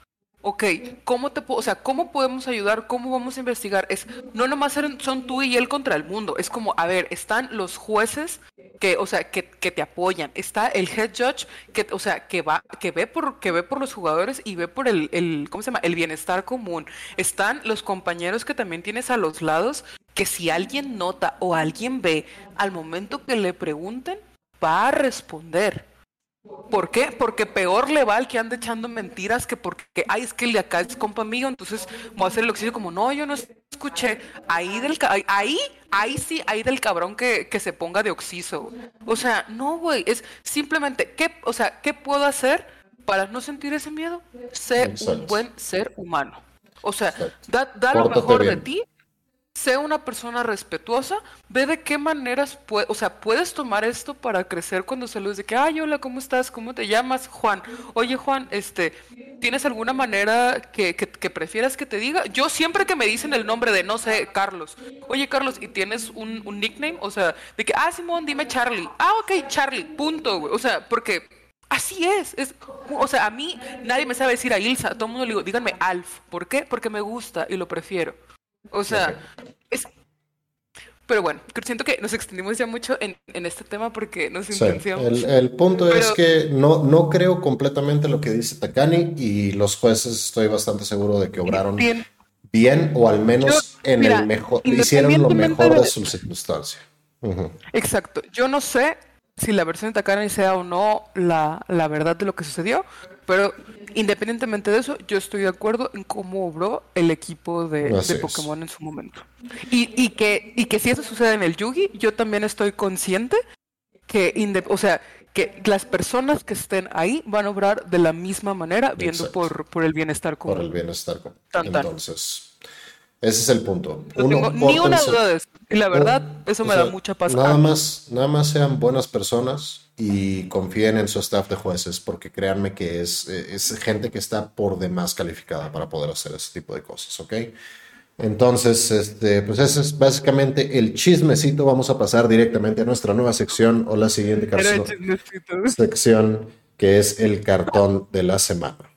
Ok, ¿cómo te o sea, cómo podemos ayudar? ¿Cómo vamos a investigar? Es no nomás son tú y él contra el mundo. Es como, a ver, están los jueces que, o sea, que, que, te apoyan. Está el head judge que, o sea, que va, que ve por, que ve por los jugadores y ve por el, el, ¿cómo se llama? El bienestar común. Están los compañeros que también tienes a los lados que si alguien nota o alguien ve al momento que le pregunten va a responder. ¿Por qué? Porque peor le va al que anda echando mentiras que porque, ay, es que el de acá es compa mío, entonces voy a hacer el oxígeno como, no, yo no escuché. Ahí del, ahí, ahí sí, ahí del cabrón que, se ponga de oxiso. O sea, no, güey, es simplemente, ¿qué, o sea, ¿qué puedo hacer para no sentir ese miedo? Ser un buen ser humano. O sea, da, lo mejor de ti sé una persona respetuosa, ve de qué maneras o sea, puedes tomar esto para crecer cuando saludes de que, ay, hola, ¿cómo estás? ¿Cómo te llamas? Juan. Oye, Juan, este, ¿tienes alguna manera que, prefieras que te diga? Yo siempre que me dicen el nombre de, no sé, Carlos, oye, Carlos, ¿y tienes un, un nickname? O sea, de que, ah, Simón, dime Charlie. Ah, ok, Charlie, punto, güey. O sea, porque Así es, es, o sea, a mí nadie me sabe decir a Ilsa, todo el mundo le digo, díganme Alf, ¿por qué? Porque me gusta y lo prefiero. O sea, es... Pero bueno, siento que nos extendimos ya mucho en, este tema porque nos sí, el, punto es que no, no creo completamente lo que dice Takani y los jueces estoy bastante seguro de que obraron bien, o al menos en el mejor, hicieron lo mejor de, su circunstancia. Exacto. Yo no sé si la versión de Takani sea o no la, la verdad de lo que sucedió, pero independientemente de eso, yo estoy de acuerdo en cómo obró el equipo de, Pokémon en su momento. Y, y, que, y que si eso sucede en el Yugi, yo también estoy consciente que, o sea, que las personas que estén ahí van a obrar de la misma manera, viendo por, por, el bienestar común. Por el bienestar común. Entonces, ese es el punto. ni una duda de eso. Y la verdad, eso me da mucha paz. Nada más, nada más sean buenas personas y confíen en su staff de jueces, porque créanme que es, es gente que está por demás calificada para poder hacer ese tipo de cosas, ¿ok? Entonces, este, pues ese es básicamente el chismecito. Vamos a pasar directamente a nuestra nueva sección o la siguiente sección, que es el cartón de la semana.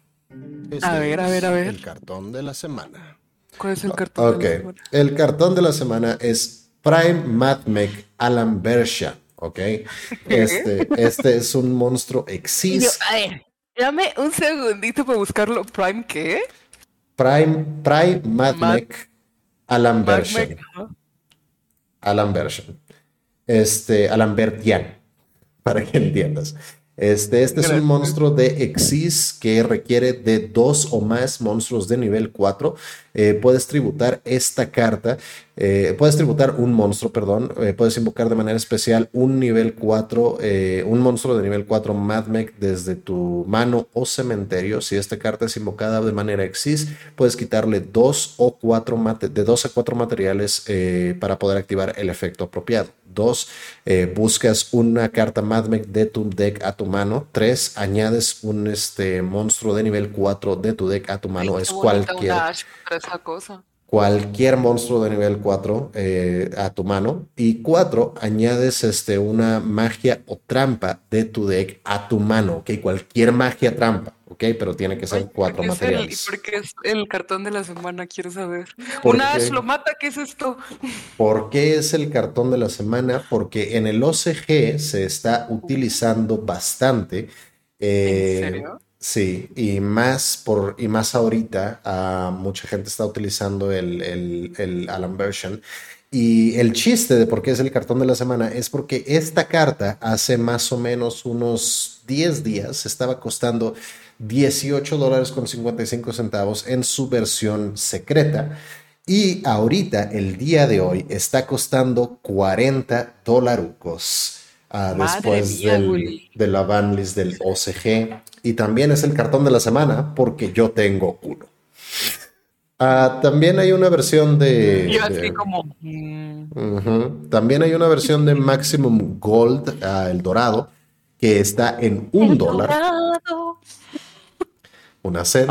a ver, a ver, a ver. El cartón de la semana. ¿Cuál es el cartón de la semana? El cartón de la semana es Prime Madmec Alan Bersha. ¿ok? Este, este es un monstruo Exis. a ver, dame un segundito para buscarlo. ¿Prime qué? Prime, Prime Madmec Alan Version. Alan Version. Este, Alan Bertian, para que entiendas. Este, este es un monstruo de Exis que requiere de dos o más monstruos de nivel 4. Eh, puedes tributar esta carta eh, puedes tributar un monstruo, perdón. Eh, puedes invocar de manera especial un nivel 4, eh, un monstruo de nivel 4 Madmec desde tu mano o cementerio. Si esta carta es invocada de manera exis, puedes quitarle dos o cuatro de dos a cuatro materiales para poder activar el efecto apropiado. Dos, buscas una carta Madmec de tu deck a tu mano. Tres, añades un este, monstruo de nivel 4 de tu deck a tu mano. es cualquier. cosa cualquier monstruo de nivel 4 eh, a tu mano. Y 4, añades este, una magia o trampa de tu deck a tu mano, ¿ok? Cualquier magia trampa, ¿ok? Pero tiene que ser cuatro materiales. ¿Y por qué es el cartón de la semana? Quiero saber. Una Ash lo mata, ¿qué es esto? ¿Por qué es el cartón de la semana? Porque en el OCG se está utilizando bastante. Eh, ¿En serio? Sí, y más por y más ahorita, uh, mucha gente está utilizando el, el, el, Alan Version. Y el chiste de por qué es el cartón de la semana es porque esta carta hace más o menos unos 10 días estaba costando 18 dólares con 55 centavos en su versión secreta. Y ahorita, el día de hoy, está costando 40 dolarucos. Uh, después del, de la banlist del OCG. Y también es el cartón de la semana porque yo tengo uno. Ah, también hay una versión de. Yo así como. Mm. También hay una versión de Maximum Gold, ah, el dorado, que está en un dólar. Una sed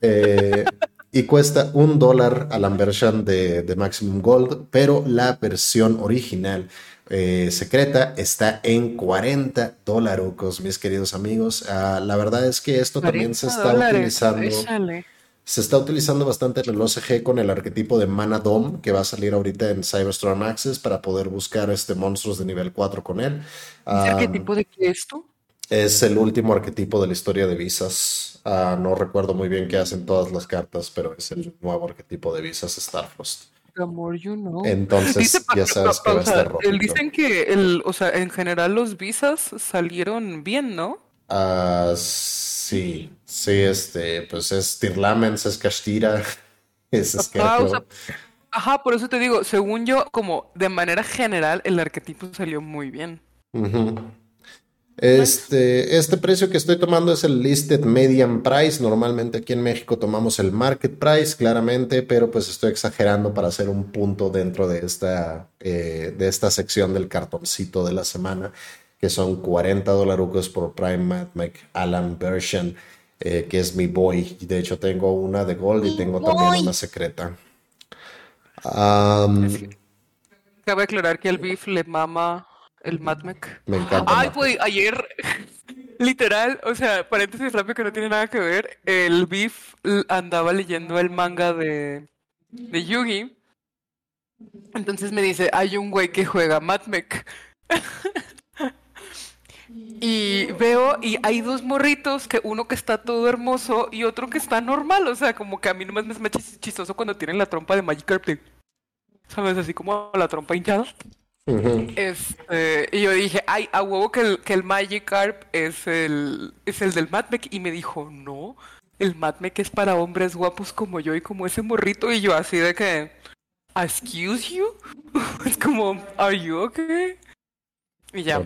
eh, y cuesta un dólar a la versión de, de Maximum Gold, pero la versión original eh, secreta está en 40 dólares, mis queridos amigos. Ah, la verdad es que esto también se está utilizando. Se está utilizando bastante el OCG con el arquetipo de Mana Dome que va a salir ahorita en Cyberstorm Access para poder buscar este monstruos de nivel 4 con él. ¿Es arquetipo de qué esto? Es el último arquetipo de la historia de visas. Ah, no recuerdo muy bien qué hacen todas las cartas, pero es el nuevo arquetipo de visas Starfrost. Amor, you know. Entonces, ya sabes que va a estar rojo. Dicen que, el, o sea, en general los visas salieron bien, ¿no? Ah, sí, sí, este, pues es Tirlamens, es Castira, es Scarecrow. Ajá, por eso te digo, según yo, como de manera general, el arquetipo salió muy bien. Este, este precio que estoy tomando es el listed median price. Normalmente aquí en México tomamos el market price, claramente, pero pues estoy exagerando para hacer un punto dentro de esta, eh, de esta sección del cartoncito de la semana, que son 40 dolarucos por Prime Alan Version, eh, que es mi boy. De hecho, tengo una de gold y tengo también una secreta. Cabe aclarar que el beef le mama el Mac. Me encanta. Ay, pues ayer, literal, o sea, paréntesis rápido que no tiene nada que ver, el Beef andaba leyendo el manga de, de Yugi. Entonces me dice, hay un güey que juega Mac. y veo, y hay dos morritos, que uno que está todo hermoso y otro que está normal. O sea, como que a mí nomás me es chistoso cuando tienen la trompa de Magikarp. ¿Sabes? Así como la trompa hinchada. Este, y yo dije, ay, a huevo que el, que el Magikarp es el, es el del Matmec. Y me dijo, no, el Matmec es para hombres guapos como yo y como ese morrito. Y yo así de que, excuse you? es como, are you okay? Y ya,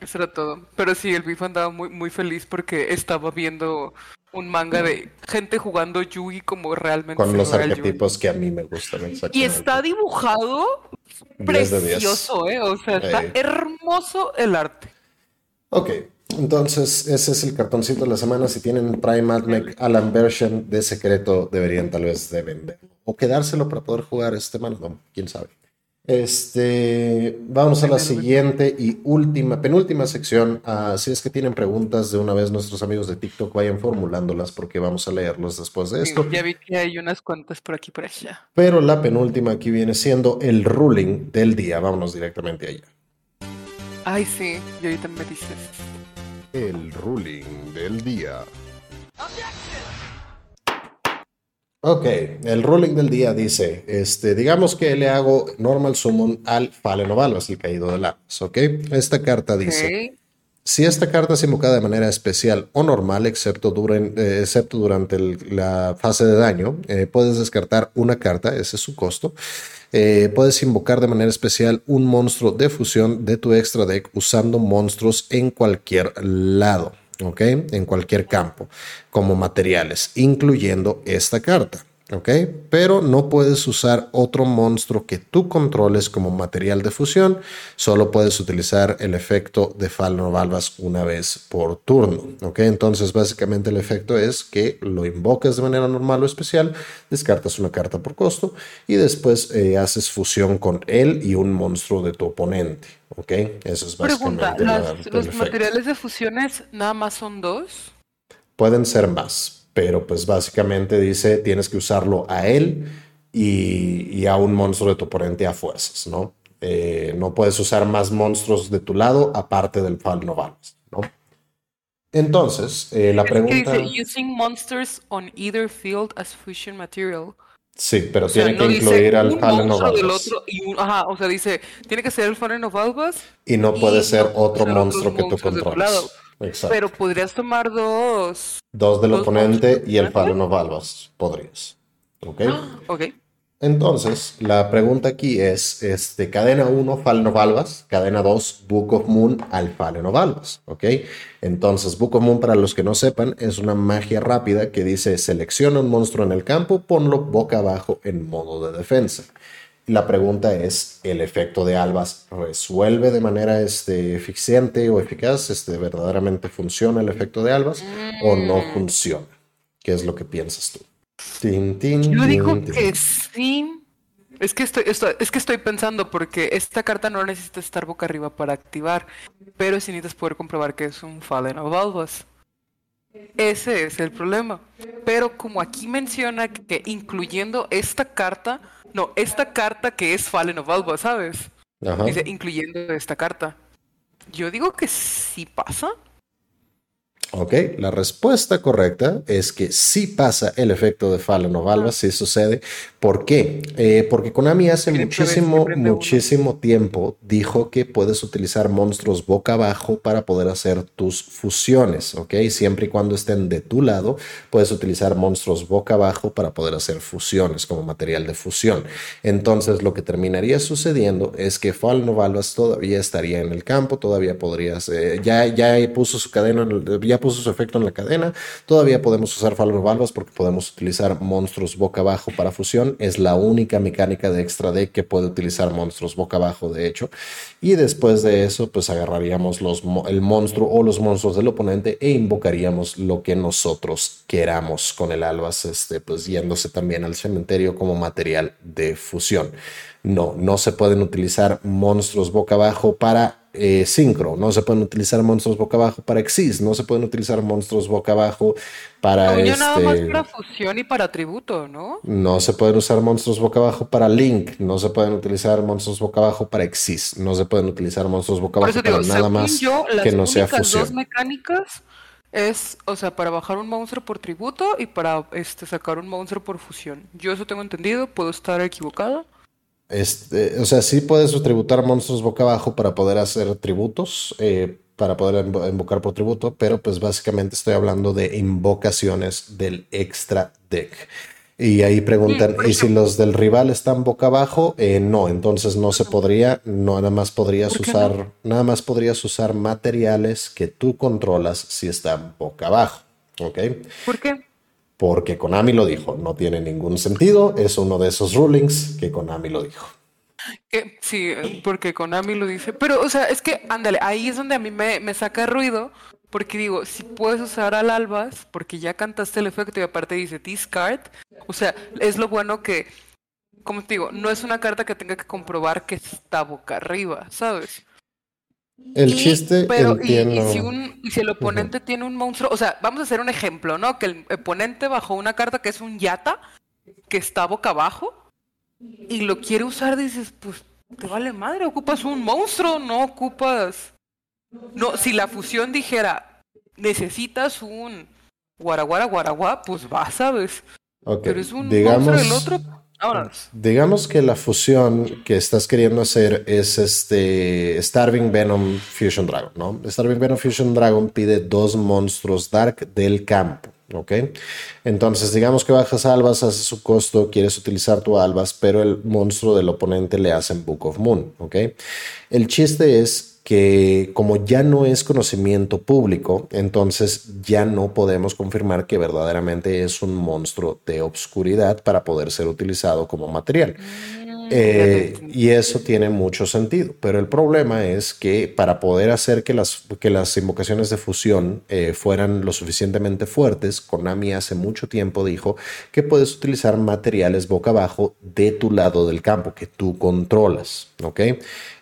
eso era todo. Pero sí, el Biff andaba muy, muy feliz porque estaba viendo un manga de gente jugando Yugi como realmente. Con los arquetipos que a mí me gustan. Y está dibujado precioso, ¿eh? O sea, está hermoso el arte. Ok, entonces ese es el cartoncito de la semana. Si tienen Prime Admec Alan Version de secreto, deberían tal vez de vender. O quedárselo para poder jugar este mano, quién sabe. Este, vamos a la siguiente y última, penúltima sección. Ah, si es que tienen preguntas de una vez nuestros amigos de TikTok, vayan formulándolas porque vamos a leerlos después de esto. ya vi que hay unas cuantas por aquí por allá. Pero la penúltima aquí viene siendo el ruling del día. Vámonos directamente allá. Ay, sí, y ahorita me dices. El ruling del día. Ok, el ruling del día dice, este, digamos que le hago normal summon al of el caído de Armas, ¿ok? Esta carta dice, si esta carta es invocada de manera especial o normal, excepto, eh, excepto durante la fase de daño, eh, puedes descartar una carta, ese es su costo. Eh, puedes invocar de manera especial un monstruo de fusión de tu extra deck usando monstruos en cualquier lado. ¿Ok? En cualquier campo, como materiales, incluyendo esta carta. ¿Ok? Pero no puedes usar otro monstruo que tú controles como material de fusión, solo puedes utilizar el efecto de Valvas una vez por turno, ¿ok? Entonces básicamente el efecto es que lo invocas de manera normal o especial, descartas una carta por costo y después eh, haces fusión con él y un monstruo de tu oponente, ¿ok? Eso es básicamente Pregunta, ¿los materiales de fusiones nada más son dos? Pueden ser más, pero pues básicamente dice tienes que usarlo a él y, a un monstruo de tu oponente a fuerzas, ¿no? Eh, no puedes usar más monstruos de tu lado aparte del Fall Novalis, ¿no? Entonces, eh, la pregunta... dice, using monsters on either field as fusion material. Sí, pero tiene que incluir al Fallen of Ajá, o sea, dice, tiene que ser el Fallen of Albas. Y no puede ser otro monstruo que tú controles. Exacto. Pero podrías tomar dos. Dos del oponente y el Fallen of Albas. Podrías. ¿Ok? ok. Entonces, la pregunta aquí es, este, cadena 1, Fallen of Albas, cadena 2, Book of Moon al Albas, ¿ok? Entonces, Book of Moon, para los que no sepan, es una magia rápida que dice, selecciona un monstruo en el campo, ponlo boca abajo en modo de defensa. La pregunta es, ¿el efecto de albas resuelve de manera este, eficiente o eficaz? Este, ¿Verdaderamente funciona el efecto de albas o no mm. funciona? ¿Qué es lo que piensas tú? Yo digo que sí. Es que estoy, es que estoy pensando porque esta carta no necesita estar boca arriba para activar, pero sí necesitas poder comprobar que es un Fallen of Albas. Ese es el problema. Pero como aquí menciona que incluyendo esta carta, no, esta carta que es Fallen of Alba, ¿sabes? Dice, incluyendo esta carta. Yo digo que sí pasa. Ok, la respuesta correcta es que sí pasa el efecto de Fallen of Alba, sí sucede. ¿Por qué? Eh, porque Konami hace muchísimo, muchísimo tiempo dijo que puedes utilizar monstruos boca abajo para poder hacer tus fusiones, ¿ok? Siempre y cuando estén de tu lado, puedes utilizar monstruos boca abajo para poder hacer fusiones como material de fusión. Entonces, lo que terminaría sucediendo es que Fallen of Alba todavía estaría en el campo, todavía podrías, eh, ya, ya puso su cadena, ya puso su efecto en la cadena. Todavía podemos usar Valvas porque podemos utilizar monstruos boca abajo para fusión. Es la única mecánica de extra deck que puede utilizar monstruos boca abajo, de hecho. Y después de eso, pues agarraríamos el monstruo o los monstruos del oponente e invocaríamos lo que nosotros queramos con el albas, este, pues yéndose también al cementerio como material de fusión. No, no se pueden utilizar monstruos boca abajo para eh, sincro, no se pueden utilizar monstruos boca abajo para Exis, no se pueden utilizar monstruos boca abajo para no, este... nada más para fusión y para tributo, ¿no? No se pueden usar monstruos boca abajo para Link, no se pueden utilizar monstruos boca abajo para Exis, no se pueden utilizar monstruos boca abajo para nada más que no sea fusión. Dos mecánicas es, o sea, para bajar un monstruo por tributo y para este sacar un monstruo por fusión. Yo eso tengo entendido, puedo estar equivocado. Este, o sea, sí puedes tributar monstruos boca abajo para poder hacer tributos, eh, para poder invocar por tributo, pero pues básicamente estoy hablando de invocaciones del extra deck. Y ahí preguntan, ¿y si los del rival están boca abajo? Eh, no, entonces no se podría, no, nada más podrías usar, nada más podrías usar materiales que tú controlas si están boca abajo. ¿Ok? ¿Por qué? Porque Konami lo dijo. No tiene ningún sentido. Es uno de esos rulings que Konami lo dijo. sí, porque Konami lo dice. Pero, o sea, es que, ándale, ahí es donde a mí me, me saca ruido. Porque digo, si puedes usar al albas, porque ya cantaste el efecto y aparte dice discard. O sea, es lo bueno que, como te digo, no es una carta que tenga que comprobar que está boca arriba, ¿sabes? El chiste pero, y, si el oponente tiene un monstruo, o sea, vamos a hacer un ejemplo, ¿no? Que el oponente bajó una carta que es un yata, que está boca abajo, y lo quiere usar, dices, pues te vale madre, ocupas un monstruo, no ocupas. No, si la fusión dijera, necesitas un guaraguara guaraguá, pues va, ¿sabes? Pero es un monstruo del otro, Digamos que la fusión que estás queriendo hacer es este Starving Venom Fusion Dragon, ¿no? Starving Venom Fusion Dragon pide dos monstruos Dark del campo, ¿ok? Entonces, digamos que bajas albas, haces su costo, quieres utilizar tu albas, pero el monstruo del oponente le hacen Book of Moon, ¿ok? El chiste es que como ya no es conocimiento público, entonces ya no podemos confirmar que verdaderamente es un monstruo de obscuridad para poder ser utilizado como material. Mm, eh, y eso tiene mucho sentido, pero el problema es que para poder hacer que las, que las invocaciones de fusión eh, fueran lo suficientemente fuertes, Konami hace mucho tiempo dijo que puedes utilizar materiales boca abajo de tu lado del campo que tú controlas, ¿ok?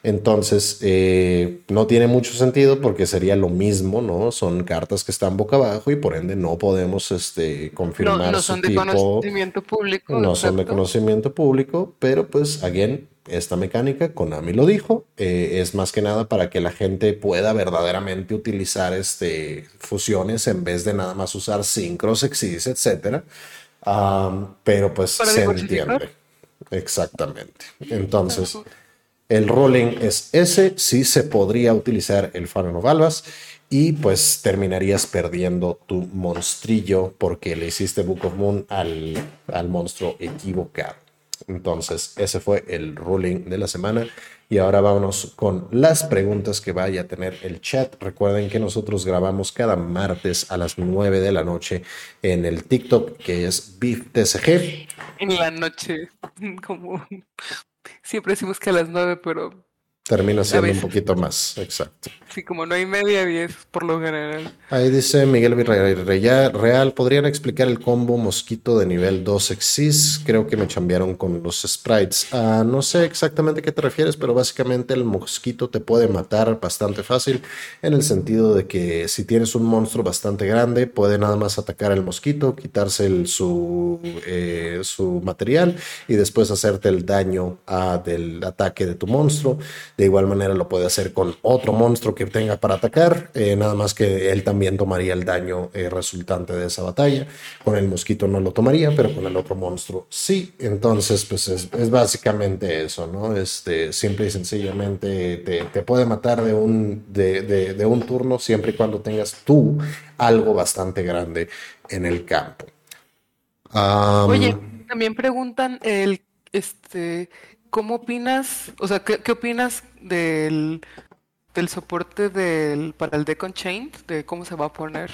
Entonces, eh, no tiene mucho sentido porque sería lo mismo, ¿no? Son cartas que están boca abajo y por ende no podemos este, confirmar no, no son de conocimiento público. No son de conocimiento público, pero pues, again, esta mecánica, Konami lo dijo, eh, es más que nada para que la gente pueda verdaderamente utilizar este, fusiones en vez de nada más usar sincros, exis, etc. pero pues se entiende. Exactamente. Entonces... El rolling es ese, sí se podría utilizar el Faro Valvas y pues terminarías perdiendo tu monstrillo porque le hiciste Book of Moon al, al monstruo equivocado. Entonces, ese fue el ruling de la semana. Y ahora vámonos con las preguntas que vaya a tener el chat. Recuerden que nosotros grabamos cada martes a las 9 de la noche en el TikTok que es BeefTCG. En la noche, como Siempre decimos que a las nueve, pero Termina siendo un poquito más, exacto. Sí, como no hay media, diez por lo general. Ahí dice Miguel Villarreal, Real, ¿podrían explicar el combo mosquito de nivel 2 Exis? Creo que me chambearon con los sprites. Ah, no sé exactamente a qué te refieres, pero básicamente el mosquito te puede matar bastante fácil en el sentido de que si tienes un monstruo bastante grande, puede nada más atacar al mosquito, quitarse su, eh, su material y después hacerte el daño ah, del ataque de tu monstruo De igual manera lo puede hacer con otro monstruo que tenga para atacar, eh, nada más que él también tomaría el daño eh, resultante de esa batalla. Con el mosquito no lo tomaría, pero con el otro monstruo sí. Entonces, pues es, básicamente eso, ¿no? Este, simple y sencillamente te, puede matar de un, de, un turno siempre y cuando tengas tú algo bastante grande en el campo. Oye, también preguntan el, este, ¿cómo opinas, o sea, qué, opinas del, del soporte del, para el Deck Chain, de cómo se va a poner?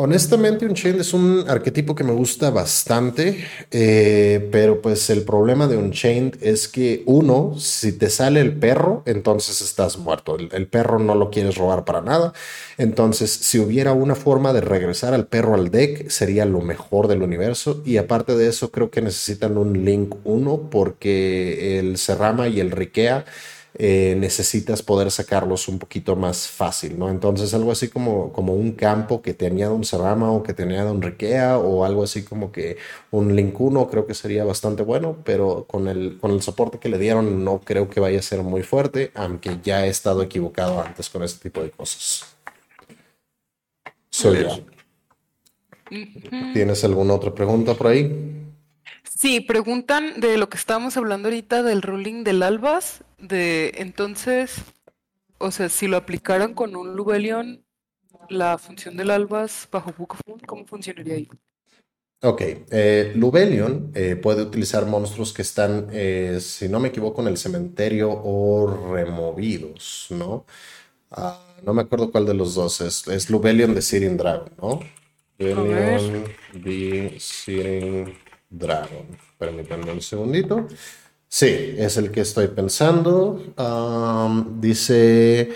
Honestamente, Unchained es un arquetipo que me gusta bastante, eh, pero pues el problema de Unchained es que uno, si te sale el perro, entonces estás muerto. El, perro no lo quieres robar para nada. Entonces, si hubiera una forma de regresar al perro al deck, sería lo mejor del universo. Y aparte de eso, creo que necesitan un Link 1 porque el Serrama y el Rikea eh, necesitas poder sacarlos un poquito más fácil, ¿no? Entonces algo así como, como un campo que tenía un Serrama o que tenía un Riquea o algo así como que un Link 1 creo que sería bastante bueno, pero con el, con el soporte que le dieron no creo que vaya a ser muy fuerte, aunque ya he estado equivocado antes con este tipo de cosas. Soy ¿Tienes alguna otra pregunta por ahí? Sí, preguntan de lo que estábamos hablando ahorita del ruling del Albas, de entonces, o sea, si lo aplicaran con un Lubelion, la función del Albas bajo Book ¿cómo funcionaría ahí? Ok, eh, Lubelion eh, puede utilizar monstruos que están, eh, si no me equivoco, en el cementerio o removidos, ¿no? Ah, no me acuerdo cuál de los dos es. Es Lubelion de Sirin Dragon, ¿no? Lubelion de Sirin Dragon. Permítanme un segundito. Sí, es el que estoy pensando. dice,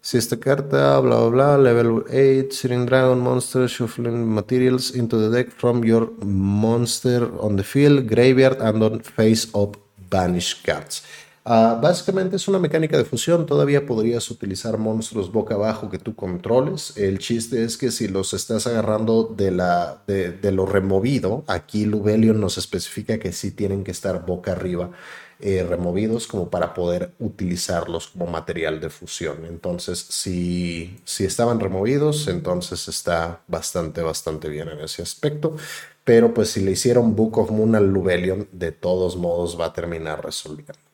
si esta carta, bla, bla, bla, level 8, Sitting Dragon, Monster, Shuffling Materials into the deck from your monster on the field, graveyard, and on face of Banished cards. Ah, básicamente es una mecánica de fusión. Todavía podrías utilizar monstruos boca abajo que tú controles. El chiste es que si los estás agarrando de, la, de, lo removido, aquí Lubelion nos especifica que sí tienen que estar boca arriba. Eh, removidos como para poder utilizarlos como material de fusión. Entonces, si, si estaban removidos, entonces está bastante, bastante bien en ese aspecto. Pero pues si le hicieron Book of Moon al Lubelion, de todos modos va a terminar resolviendo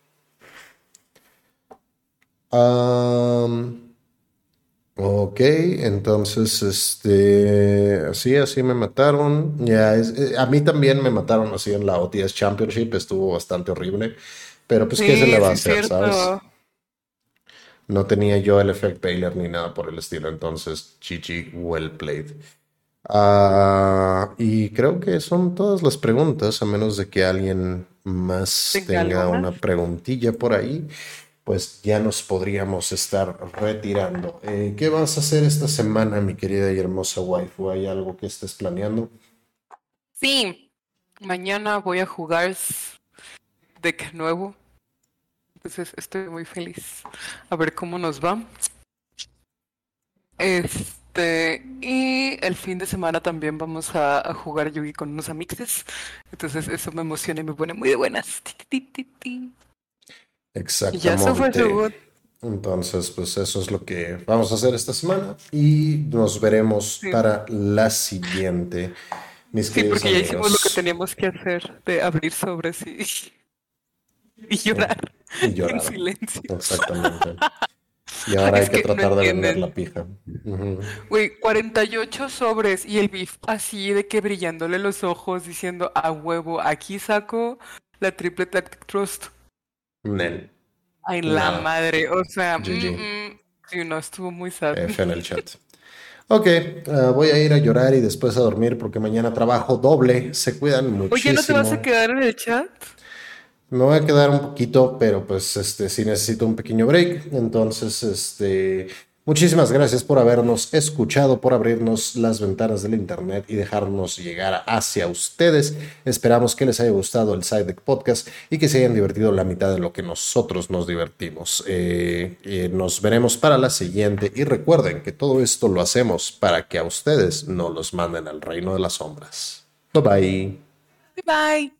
ok, entonces, este, así, así me mataron. Ya, eh, a mí también me mataron así en la OTS Championship, estuvo bastante horrible. Pero pues, ¿qué se le va a hacer, sabes? No tenía yo el Effect Baylor ni nada por el estilo, entonces, GG, well played. Ah, y creo que son todas las preguntas, a menos de que alguien más tenga una preguntilla por ahí pues ya nos podríamos estar retirando. Eh, ¿Qué vas a hacer esta semana, mi querida y hermosa waifu? ¿Hay algo que estés planeando? Sí, mañana voy a jugar deck nuevo. Entonces estoy muy feliz. A ver cómo nos va. Este, y el fin de semana también vamos a, jugar Yugi con unos amixes. Entonces eso me emociona y me pone muy de buenas. Exactamente. Entonces, pues eso es lo que vamos a hacer esta semana y nos veremos para la siguiente. Mis sí, porque ya hicimos lo que teníamos que hacer, de abrir sobres y, y llorar. Y llorar. En silencio. Exactamente. Y ahora hay que, tratar de vender la pija. Güey, 48 sobres y el beef así de que brillándole los ojos diciendo a huevo, aquí saco la triple tactic trust. Nel. Ay, la madre. O sea, mm, mm, sí, no, estuvo muy sad. F en el chat. Ok, uh, voy a ir a llorar y después a dormir porque mañana trabajo doble. Se cuidan muchísimo. Oye, ¿no te vas a quedar en el chat? Me voy a quedar un poquito, pero pues este sí necesito un pequeño break. Entonces, este Muchísimas gracias por habernos escuchado, por abrirnos las ventanas del Internet y dejarnos llegar hacia ustedes. Esperamos que les haya gustado el Side Podcast y que se hayan divertido la mitad de lo que nosotros nos divertimos. Eh, eh, nos veremos para la siguiente y recuerden que todo esto lo hacemos para que a ustedes no los manden al reino de las sombras. Bye bye. Bye bye.